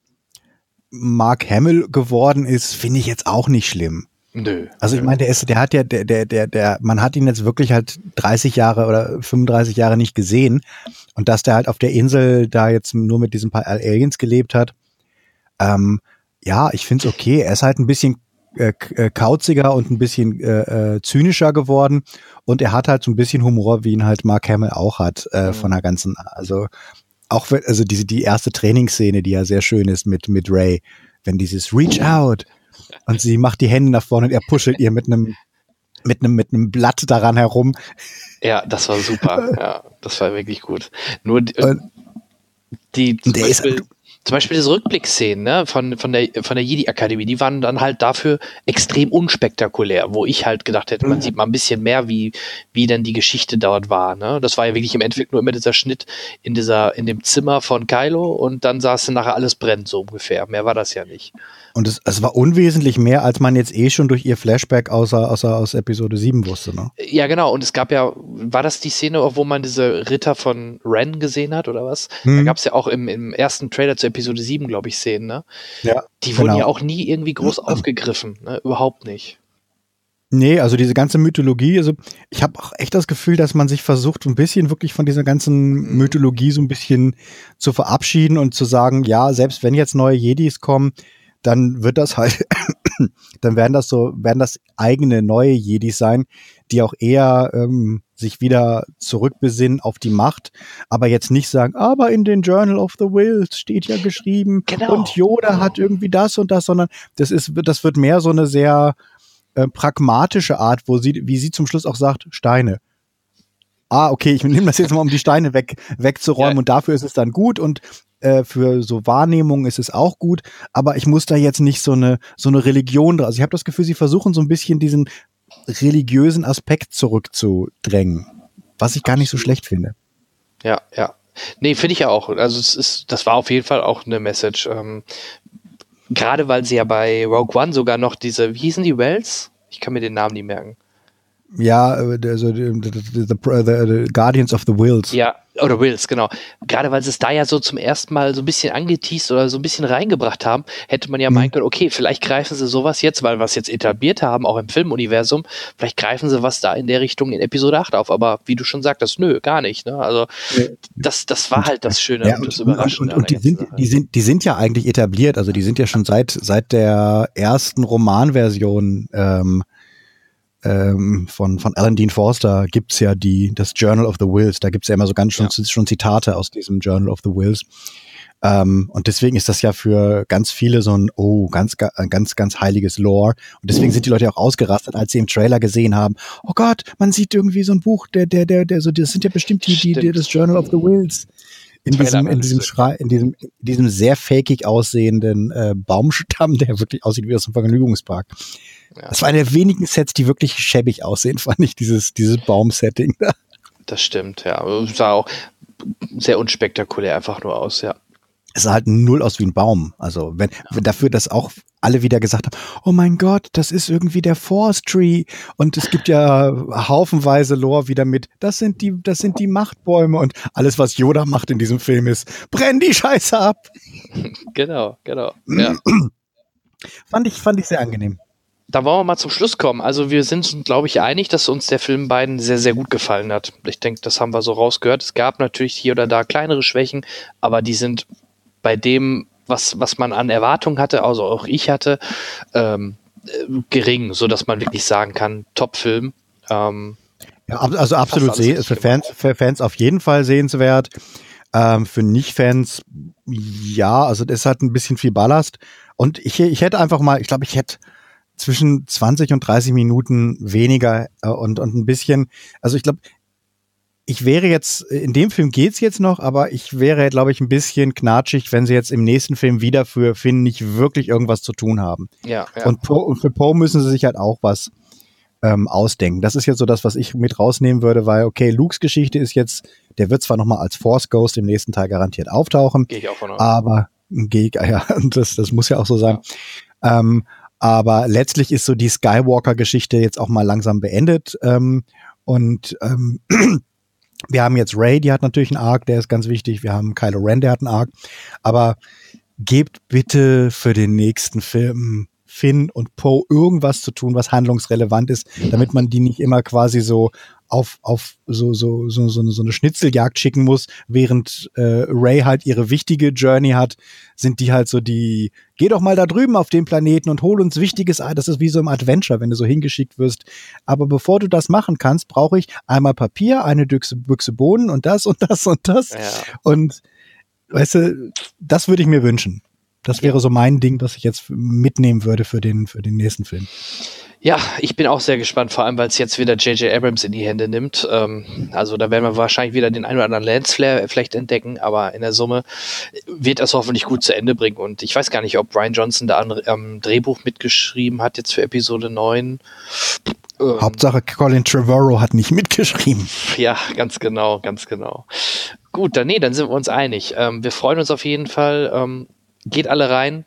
Mark Hamill geworden ist, finde ich jetzt auch nicht schlimm. Nö. Also ich meine, der ist, der hat ja, der, der, der, der, man hat ihn jetzt wirklich halt 30 Jahre oder 35 Jahre nicht gesehen. Und dass der halt auf der Insel da jetzt nur mit diesen paar Aliens gelebt hat, ähm, ja, ich finde es okay. Er ist halt ein bisschen äh, äh, kauziger und ein bisschen äh, äh, zynischer geworden. Und er hat halt so ein bisschen Humor, wie ihn halt Mark Hamill auch hat, äh, mhm. von der ganzen, also auch also diese die erste Trainingsszene, die ja sehr schön ist mit mit Ray, wenn dieses Reach out und sie macht die Hände nach vorne und er puschelt ihr mit einem mit einem mit einem Blatt daran herum. Ja, das war super. ja, das war wirklich gut. Nur die, die zum Beispiel, ist, zum Beispiel diese Rückblickszenen ne, von, von der, von der Jedi-Akademie, die waren dann halt dafür extrem unspektakulär, wo ich halt gedacht hätte, man mhm. sieht mal ein bisschen mehr, wie, wie denn die Geschichte dort war. Ne? Das war ja wirklich im Endeffekt nur immer dieser Schnitt in, dieser, in dem Zimmer von Kylo und dann saß dann nachher alles brennt, so ungefähr. Mehr war das ja nicht. Und es, es war unwesentlich mehr, als man jetzt eh schon durch ihr Flashback außer, außer aus Episode 7 wusste, ne? Ja, genau. Und es gab ja, war das die Szene, wo man diese Ritter von Ren gesehen hat oder was? Hm. Da gab es ja auch im, im ersten Trailer zu Episode 7, glaube ich, Szenen, ne? Ja. Die wurden genau. ja auch nie irgendwie groß aufgegriffen, ne? Überhaupt nicht. Nee, also diese ganze Mythologie, also ich habe auch echt das Gefühl, dass man sich versucht, ein bisschen wirklich von dieser ganzen mhm. Mythologie so ein bisschen zu verabschieden und zu sagen, ja, selbst wenn jetzt neue Jedis kommen, dann wird das halt, dann werden das so, werden das eigene neue Jedis sein, die auch eher ähm, sich wieder zurückbesinnen auf die Macht, aber jetzt nicht sagen, aber in den Journal of the Wills steht ja geschrieben genau. und Yoda hat irgendwie das und das, sondern das ist, das wird mehr so eine sehr äh, pragmatische Art, wo sie, wie sie zum Schluss auch sagt, Steine ah, okay, ich nehme das jetzt mal, um die Steine weg, wegzuräumen ja. und dafür ist es dann gut und äh, für so Wahrnehmung ist es auch gut, aber ich muss da jetzt nicht so eine so eine Religion dran. Also ich habe das Gefühl, sie versuchen so ein bisschen diesen religiösen Aspekt zurückzudrängen, was ich gar nicht so schlecht finde. Ja, ja. Nee, finde ich ja auch. Also es ist, das war auf jeden Fall auch eine Message. Ähm, Gerade weil sie ja bei Rogue One sogar noch diese, wie hießen die Wells? Ich kann mir den Namen nie merken. Ja, also the, the, the, Guardians of the Wills. Ja, oder Wills, genau. Gerade weil sie es da ja so zum ersten Mal so ein bisschen angeteased oder so ein bisschen reingebracht haben, hätte man ja mhm. meinen können, okay, vielleicht greifen sie sowas jetzt, weil wir es jetzt etabliert haben, auch im Filmuniversum, vielleicht greifen sie was da in der Richtung in Episode 8 auf. Aber wie du schon sagtest, nö, gar nicht. Ne? Also das, das war halt das Schöne ja, und, das Überraschende. Und, und, und die, sind, die, sind, die sind ja eigentlich etabliert, also die sind ja schon seit, seit der ersten Romanversion ähm, ähm, von, von Alan Dean Forster gibt's ja die, das Journal of the Wills. Da gibt's ja immer so ganz schon, ja. schon Zitate aus diesem Journal of the Wills. Ähm, und deswegen ist das ja für ganz viele so ein, oh, ganz, ganz, ganz heiliges Lore. Und deswegen sind die Leute auch ausgerastet, als sie im Trailer gesehen haben, oh Gott, man sieht irgendwie so ein Buch, der, der, der, der, so, das sind ja bestimmt die, die, die das Journal of the Wills. In diesem, in diesem Schrei, in diesem, in diesem sehr fakig aussehenden äh, Baumstamm, der wirklich aussieht wie aus einem Vergnügungspark. Ja. Das war eine der wenigen Sets, die wirklich schäbig aussehen, fand ich, dieses, dieses Baumsetting da. Das stimmt, ja. Sah auch sehr unspektakulär einfach nur aus, ja. es sah halt null aus wie ein Baum. Also wenn, wenn dafür, dass auch alle wieder gesagt haben, oh mein Gott, das ist irgendwie der Force Tree und es gibt ja haufenweise Lore wieder mit, das sind die, das sind die Machtbäume und alles, was Yoda macht in diesem Film ist, brenn die Scheiße ab. Genau, genau. Ja. fand ich, fand ich sehr angenehm. Da wollen wir mal zum Schluss kommen. Also wir sind, uns, glaube ich, einig, dass uns der Film beiden sehr, sehr gut gefallen hat. Ich denke, das haben wir so rausgehört. Es gab natürlich hier oder da kleinere Schwächen, aber die sind bei dem, was, was man an Erwartungen hatte, also auch ich hatte, ähm, äh, gering, so dass man wirklich sagen kann, Top-Film. Ähm, ja, also absolut seh für Fans, für Fans auf jeden Fall sehenswert. Ähm, für Nicht-Fans, ja, also das hat ein bisschen viel Ballast. Und ich, ich hätte einfach mal, ich glaube, ich hätte zwischen 20 und 30 Minuten weniger äh, und, und ein bisschen, also ich glaube, ich wäre jetzt, in dem Film geht's jetzt noch, aber ich wäre, glaube ich, ein bisschen knatschig, wenn sie jetzt im nächsten Film wieder für Finn nicht wirklich irgendwas zu tun haben. Ja, ja. Und, po, und für Poe müssen sie sich halt auch was ähm, ausdenken. Das ist jetzt so das, was ich mit rausnehmen würde, weil, okay, Lukes Geschichte ist jetzt, der wird zwar nochmal als Force Ghost im nächsten Teil garantiert auftauchen, Gehe ich auch von aus. aber geh, ja, das, das muss ja auch so sein. Ja. Ähm, aber letztlich ist so die Skywalker-Geschichte jetzt auch mal langsam beendet. Ähm, und ähm, wir haben jetzt Ray, die hat natürlich einen Arc, der ist ganz wichtig. Wir haben Kylo Ren, der hat einen Arc. Aber gebt bitte für den nächsten Film Finn und Poe irgendwas zu tun, was handlungsrelevant ist, damit man die nicht immer quasi so auf, auf so, so, so, so, eine, so eine Schnitzeljagd schicken muss, während äh, Ray halt ihre wichtige Journey hat, sind die halt so die, geh doch mal da drüben auf den Planeten und hol uns Wichtiges ein. Das ist wie so im Adventure, wenn du so hingeschickt wirst. Aber bevor du das machen kannst, brauche ich einmal Papier, eine Büchse, Büchse Bohnen und das und das und das. Ja. Und weißt du, das würde ich mir wünschen. Das wäre so mein Ding, das ich jetzt mitnehmen würde für den, für den nächsten Film. Ja, ich bin auch sehr gespannt, vor allem weil es jetzt wieder J.J. Abrams in die Hände nimmt. Ähm, also da werden wir wahrscheinlich wieder den einen oder anderen Lance-Flair vielleicht entdecken, aber in der Summe wird das hoffentlich gut zu Ende bringen. Und ich weiß gar nicht, ob Brian Johnson da am ähm, Drehbuch mitgeschrieben hat, jetzt für Episode 9. Ähm, Hauptsache Colin Trevorrow hat nicht mitgeschrieben. Ja, ganz genau, ganz genau. Gut, dann nee, dann sind wir uns einig. Ähm, wir freuen uns auf jeden Fall. Geht alle rein.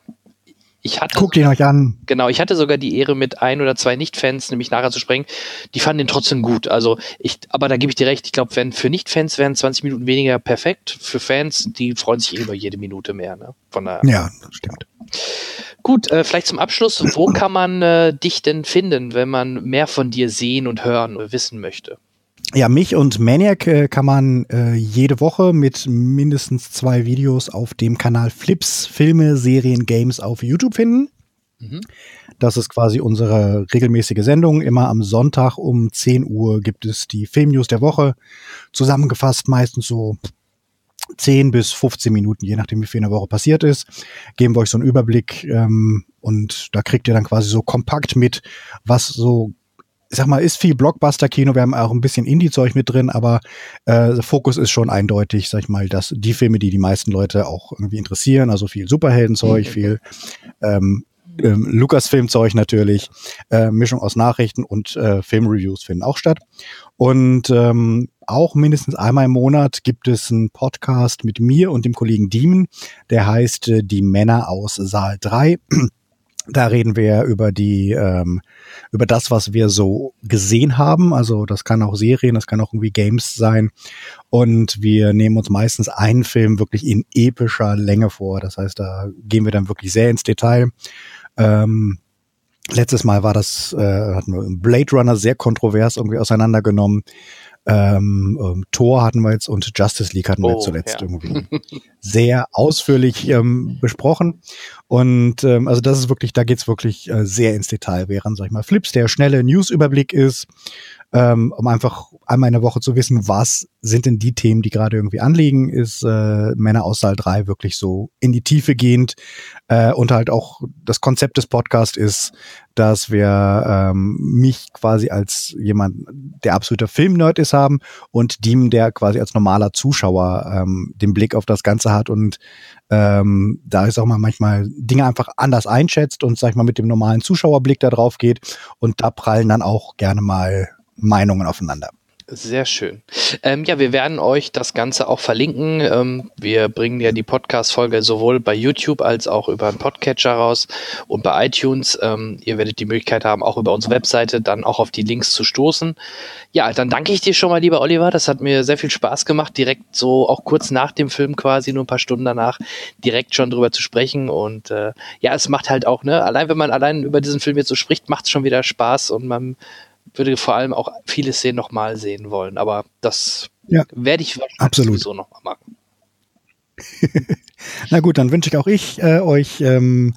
Ich hatte Guckt ihn euch an. Genau, ich hatte sogar die Ehre, mit ein oder zwei Nicht-Fans nämlich nachher zu sprechen. Die fanden den trotzdem gut. Also ich, aber da gebe ich dir recht. Ich glaube, wenn für Nicht-Fans wären 20 Minuten weniger perfekt. Für Fans, die freuen sich eh über jede Minute mehr. Ne? Von daher. Ja, das stimmt. Gut, äh, vielleicht zum Abschluss. Wo kann man äh, dich denn finden, wenn man mehr von dir sehen und hören und wissen möchte? Ja, mich und Maniac äh, kann man äh, jede Woche mit mindestens zwei Videos auf dem Kanal Flips, Filme, Serien, Games auf YouTube finden. Mhm. Das ist quasi unsere regelmäßige Sendung. Immer am Sonntag um 10 Uhr gibt es die Filmnews der Woche. Zusammengefasst meistens so 10 bis 15 Minuten, je nachdem, wie viel in der Woche passiert ist. Geben wir euch so einen Überblick ähm, und da kriegt ihr dann quasi so kompakt mit, was so ich sag mal, ist viel Blockbuster-Kino, wir haben auch ein bisschen Indie-Zeug mit drin, aber äh, Fokus ist schon eindeutig, sag ich mal, dass die Filme, die die meisten Leute auch irgendwie interessieren, also viel Superheldenzeug, mhm. viel ähm, ähm, Lukas-Filmzeug natürlich, äh, Mischung aus Nachrichten und äh, Filmreviews finden auch statt. Und ähm, auch mindestens einmal im Monat gibt es einen Podcast mit mir und dem Kollegen Diemen, der heißt äh, Die Männer aus Saal 3. Da reden wir über die, ähm, über das, was wir so gesehen haben. Also das kann auch Serien, das kann auch irgendwie Games sein. Und wir nehmen uns meistens einen Film wirklich in epischer Länge vor. Das heißt, da gehen wir dann wirklich sehr ins Detail. Ähm, letztes Mal war das, äh, hatten wir Blade Runner sehr kontrovers irgendwie auseinandergenommen. Ähm, ähm, Thor hatten wir jetzt und Justice League hatten wir oh, zuletzt ja. irgendwie sehr ausführlich ähm, besprochen. Und ähm, also das ist wirklich, da geht's wirklich äh, sehr ins Detail, während, sag ich mal, Flips der schnelle Newsüberblick ist, ähm, um einfach einmal in der Woche zu wissen, was sind denn die Themen, die gerade irgendwie anliegen, ist äh, Männer aus Saal 3 wirklich so in die Tiefe gehend. Äh, und halt auch das Konzept des Podcasts ist, dass wir ähm, mich quasi als jemand, der absoluter Filmnerd ist, haben und Diem, der quasi als normaler Zuschauer ähm, den Blick auf das Ganze hat und ähm, da ist auch mal manchmal Dinge einfach anders einschätzt und sag ich mal mit dem normalen Zuschauerblick da drauf geht und da prallen dann auch gerne mal Meinungen aufeinander. Sehr schön. Ähm, ja, wir werden euch das Ganze auch verlinken. Ähm, wir bringen ja die Podcast-Folge sowohl bei YouTube als auch über einen Podcatcher raus und bei iTunes. Ähm, ihr werdet die Möglichkeit haben, auch über unsere Webseite dann auch auf die Links zu stoßen. Ja, dann danke ich dir schon mal, lieber Oliver. Das hat mir sehr viel Spaß gemacht, direkt so auch kurz nach dem Film quasi, nur ein paar Stunden danach, direkt schon drüber zu sprechen. Und äh, ja, es macht halt auch, ne, allein wenn man allein über diesen Film jetzt so spricht, macht es schon wieder Spaß und man würde vor allem auch viele Szenen nochmal sehen wollen. Aber das ja, werde ich absolut sowieso nochmal machen. Na gut, dann wünsche ich auch ich äh, euch ähm,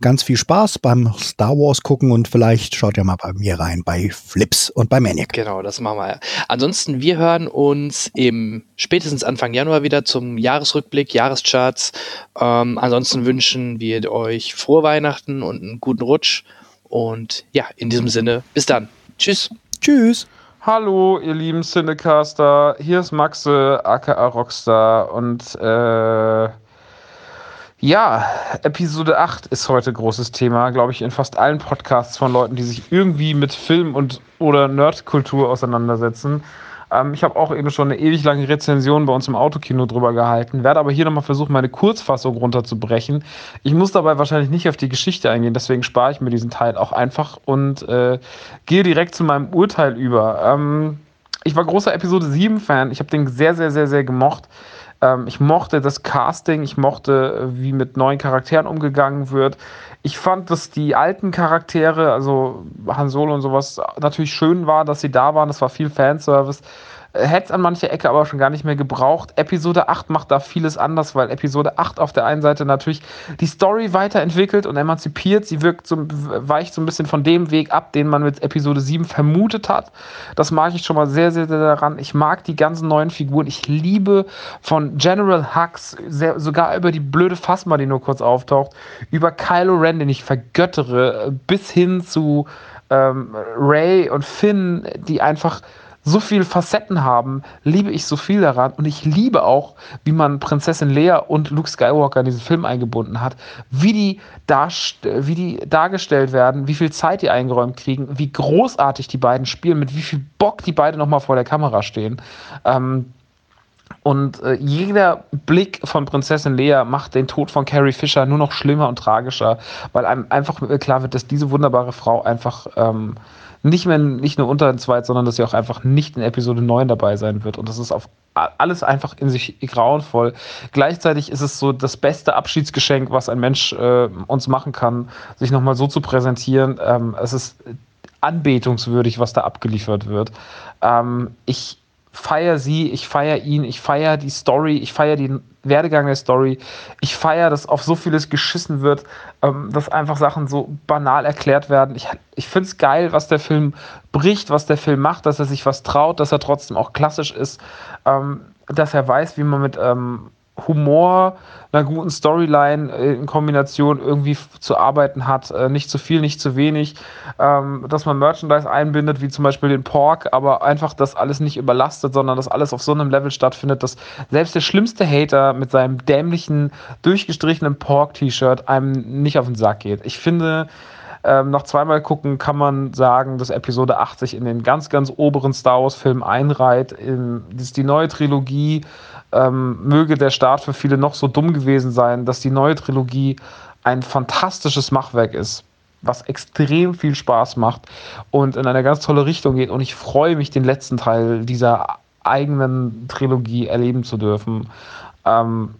ganz viel Spaß beim Star Wars gucken und vielleicht schaut ihr mal bei mir rein bei Flips und bei Maniac. Genau, das machen wir. Ansonsten, wir hören uns im spätestens Anfang Januar wieder zum Jahresrückblick, Jahrescharts. Ähm, ansonsten wünschen wir euch frohe Weihnachten und einen guten Rutsch. Und ja, in diesem Sinne, bis dann. Tschüss. Tschüss. Hallo, ihr lieben Cinecaster. Hier ist Maxe, aka Rockstar. Und äh, ja, Episode 8 ist heute großes Thema, glaube ich, in fast allen Podcasts von Leuten, die sich irgendwie mit Film und oder Nerdkultur auseinandersetzen. Ähm, ich habe auch eben schon eine ewig lange Rezension bei uns im Autokino drüber gehalten, werde aber hier nochmal versuchen, meine Kurzfassung runterzubrechen. Ich muss dabei wahrscheinlich nicht auf die Geschichte eingehen, deswegen spare ich mir diesen Teil auch einfach und äh, gehe direkt zu meinem Urteil über. Ähm, ich war großer Episode 7-Fan, ich habe den sehr, sehr, sehr, sehr gemocht. Ähm, ich mochte das Casting, ich mochte, wie mit neuen Charakteren umgegangen wird. Ich fand, dass die alten Charaktere, also Han Solo und sowas, natürlich schön war, dass sie da waren. Das war viel Fanservice. Hätte es an mancher Ecke aber schon gar nicht mehr gebraucht. Episode 8 macht da vieles anders, weil Episode 8 auf der einen Seite natürlich die Story weiterentwickelt und emanzipiert. Sie wirkt so, weicht so ein bisschen von dem Weg ab, den man mit Episode 7 vermutet hat. Das mag ich schon mal sehr, sehr, sehr daran. Ich mag die ganzen neuen Figuren. Ich liebe von General Hux, sehr, sogar über die blöde Phasma, die nur kurz auftaucht, über Kylo Ren, den ich vergöttere, bis hin zu ähm, Ray und Finn, die einfach so viele Facetten haben, liebe ich so viel daran. Und ich liebe auch, wie man Prinzessin Leia und Luke Skywalker in diesen Film eingebunden hat, wie die, wie die dargestellt werden, wie viel Zeit die eingeräumt kriegen, wie großartig die beiden spielen, mit wie viel Bock die beiden nochmal vor der Kamera stehen. Ähm, und äh, jeder Blick von Prinzessin Leia macht den Tod von Carrie Fisher nur noch schlimmer und tragischer, weil einem einfach klar wird, dass diese wunderbare Frau einfach ähm, nicht mehr nicht nur unter den Zweit, sondern dass sie auch einfach nicht in Episode 9 dabei sein wird. Und das ist auf alles einfach in sich grauenvoll. Gleichzeitig ist es so das beste Abschiedsgeschenk, was ein Mensch äh, uns machen kann, sich nochmal so zu präsentieren. Ähm, es ist anbetungswürdig, was da abgeliefert wird. Ähm, ich feiere sie, ich feiere ihn, ich feiere die Story, ich feiere den Werdegang der Story, ich feiere, dass auf so vieles geschissen wird, ähm, dass einfach Sachen so banal erklärt werden. Ich, ich finde es geil, was der Film bricht, was der Film macht, dass er sich was traut, dass er trotzdem auch klassisch ist, ähm, dass er weiß, wie man mit ähm, Humor, einer guten Storyline äh, in Kombination irgendwie zu arbeiten hat. Äh, nicht zu viel, nicht zu wenig. Ähm, dass man Merchandise einbindet, wie zum Beispiel den Pork, aber einfach das alles nicht überlastet, sondern dass alles auf so einem Level stattfindet, dass selbst der schlimmste Hater mit seinem dämlichen, durchgestrichenen Pork-T-Shirt einem nicht auf den Sack geht. Ich finde, ähm, nach zweimal gucken kann man sagen, dass Episode 80 in den ganz, ganz oberen Star Wars-Film einreiht. In, das ist die neue Trilogie ähm, möge der Start für viele noch so dumm gewesen sein, dass die neue Trilogie ein fantastisches Machwerk ist, was extrem viel Spaß macht und in eine ganz tolle Richtung geht. Und ich freue mich, den letzten Teil dieser eigenen Trilogie erleben zu dürfen. Ähm,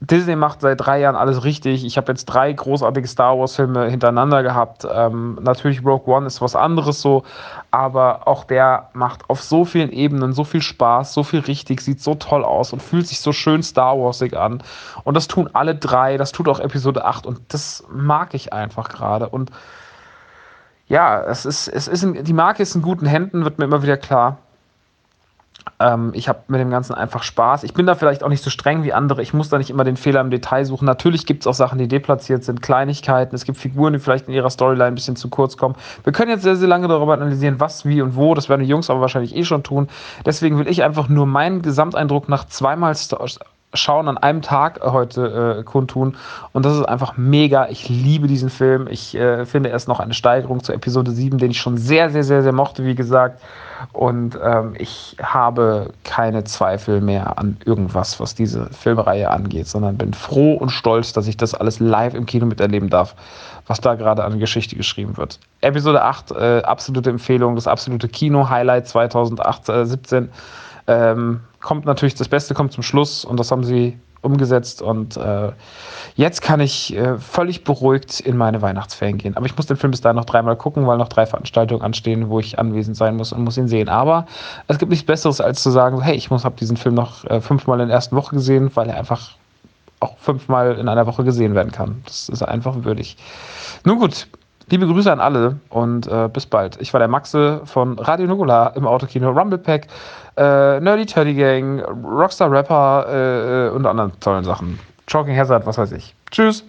Disney macht seit drei Jahren alles richtig. Ich habe jetzt drei großartige Star Wars-Filme hintereinander gehabt. Ähm, natürlich Rogue One ist was anderes so, aber auch der macht auf so vielen Ebenen so viel Spaß, so viel richtig, sieht so toll aus und fühlt sich so schön Star Warsig an. Und das tun alle drei, das tut auch Episode 8 und das mag ich einfach gerade. Und ja, es ist, es ist die Marke ist in guten Händen, wird mir immer wieder klar. Ähm, ich habe mit dem Ganzen einfach Spaß. Ich bin da vielleicht auch nicht so streng wie andere. Ich muss da nicht immer den Fehler im Detail suchen. Natürlich gibt es auch Sachen, die deplatziert sind, Kleinigkeiten. Es gibt Figuren, die vielleicht in ihrer Storyline ein bisschen zu kurz kommen. Wir können jetzt sehr, sehr lange darüber analysieren, was, wie und wo. Das werden die Jungs aber wahrscheinlich eh schon tun. Deswegen will ich einfach nur meinen Gesamteindruck nach zweimal Star Schauen an einem Tag heute äh, kundtun. Und das ist einfach mega. Ich liebe diesen Film. Ich äh, finde, er ist noch eine Steigerung zu Episode 7, den ich schon sehr, sehr, sehr, sehr mochte, wie gesagt. Und ähm, ich habe keine Zweifel mehr an irgendwas, was diese Filmreihe angeht, sondern bin froh und stolz, dass ich das alles live im Kino miterleben darf, was da gerade an Geschichte geschrieben wird. Episode 8, äh, absolute Empfehlung, das absolute Kino-Highlight 2017. Ähm, kommt natürlich, das Beste kommt zum Schluss und das haben sie umgesetzt und äh, jetzt kann ich äh, völlig beruhigt in meine Weihnachtsferien gehen. Aber ich muss den Film bis dahin noch dreimal gucken, weil noch drei Veranstaltungen anstehen, wo ich anwesend sein muss und muss ihn sehen. Aber es gibt nichts Besseres, als zu sagen, hey, ich habe diesen Film noch äh, fünfmal in der ersten Woche gesehen, weil er einfach auch fünfmal in einer Woche gesehen werden kann. Das ist einfach würdig. Nun gut, Liebe Grüße an alle und äh, bis bald. Ich war der Maxe von Radio Nugula im Autokino Rumble Pack, äh, Nerdy Turdy Gang, Rockstar Rapper äh, äh, und anderen tollen Sachen. Choking Hazard, was weiß ich. Tschüss.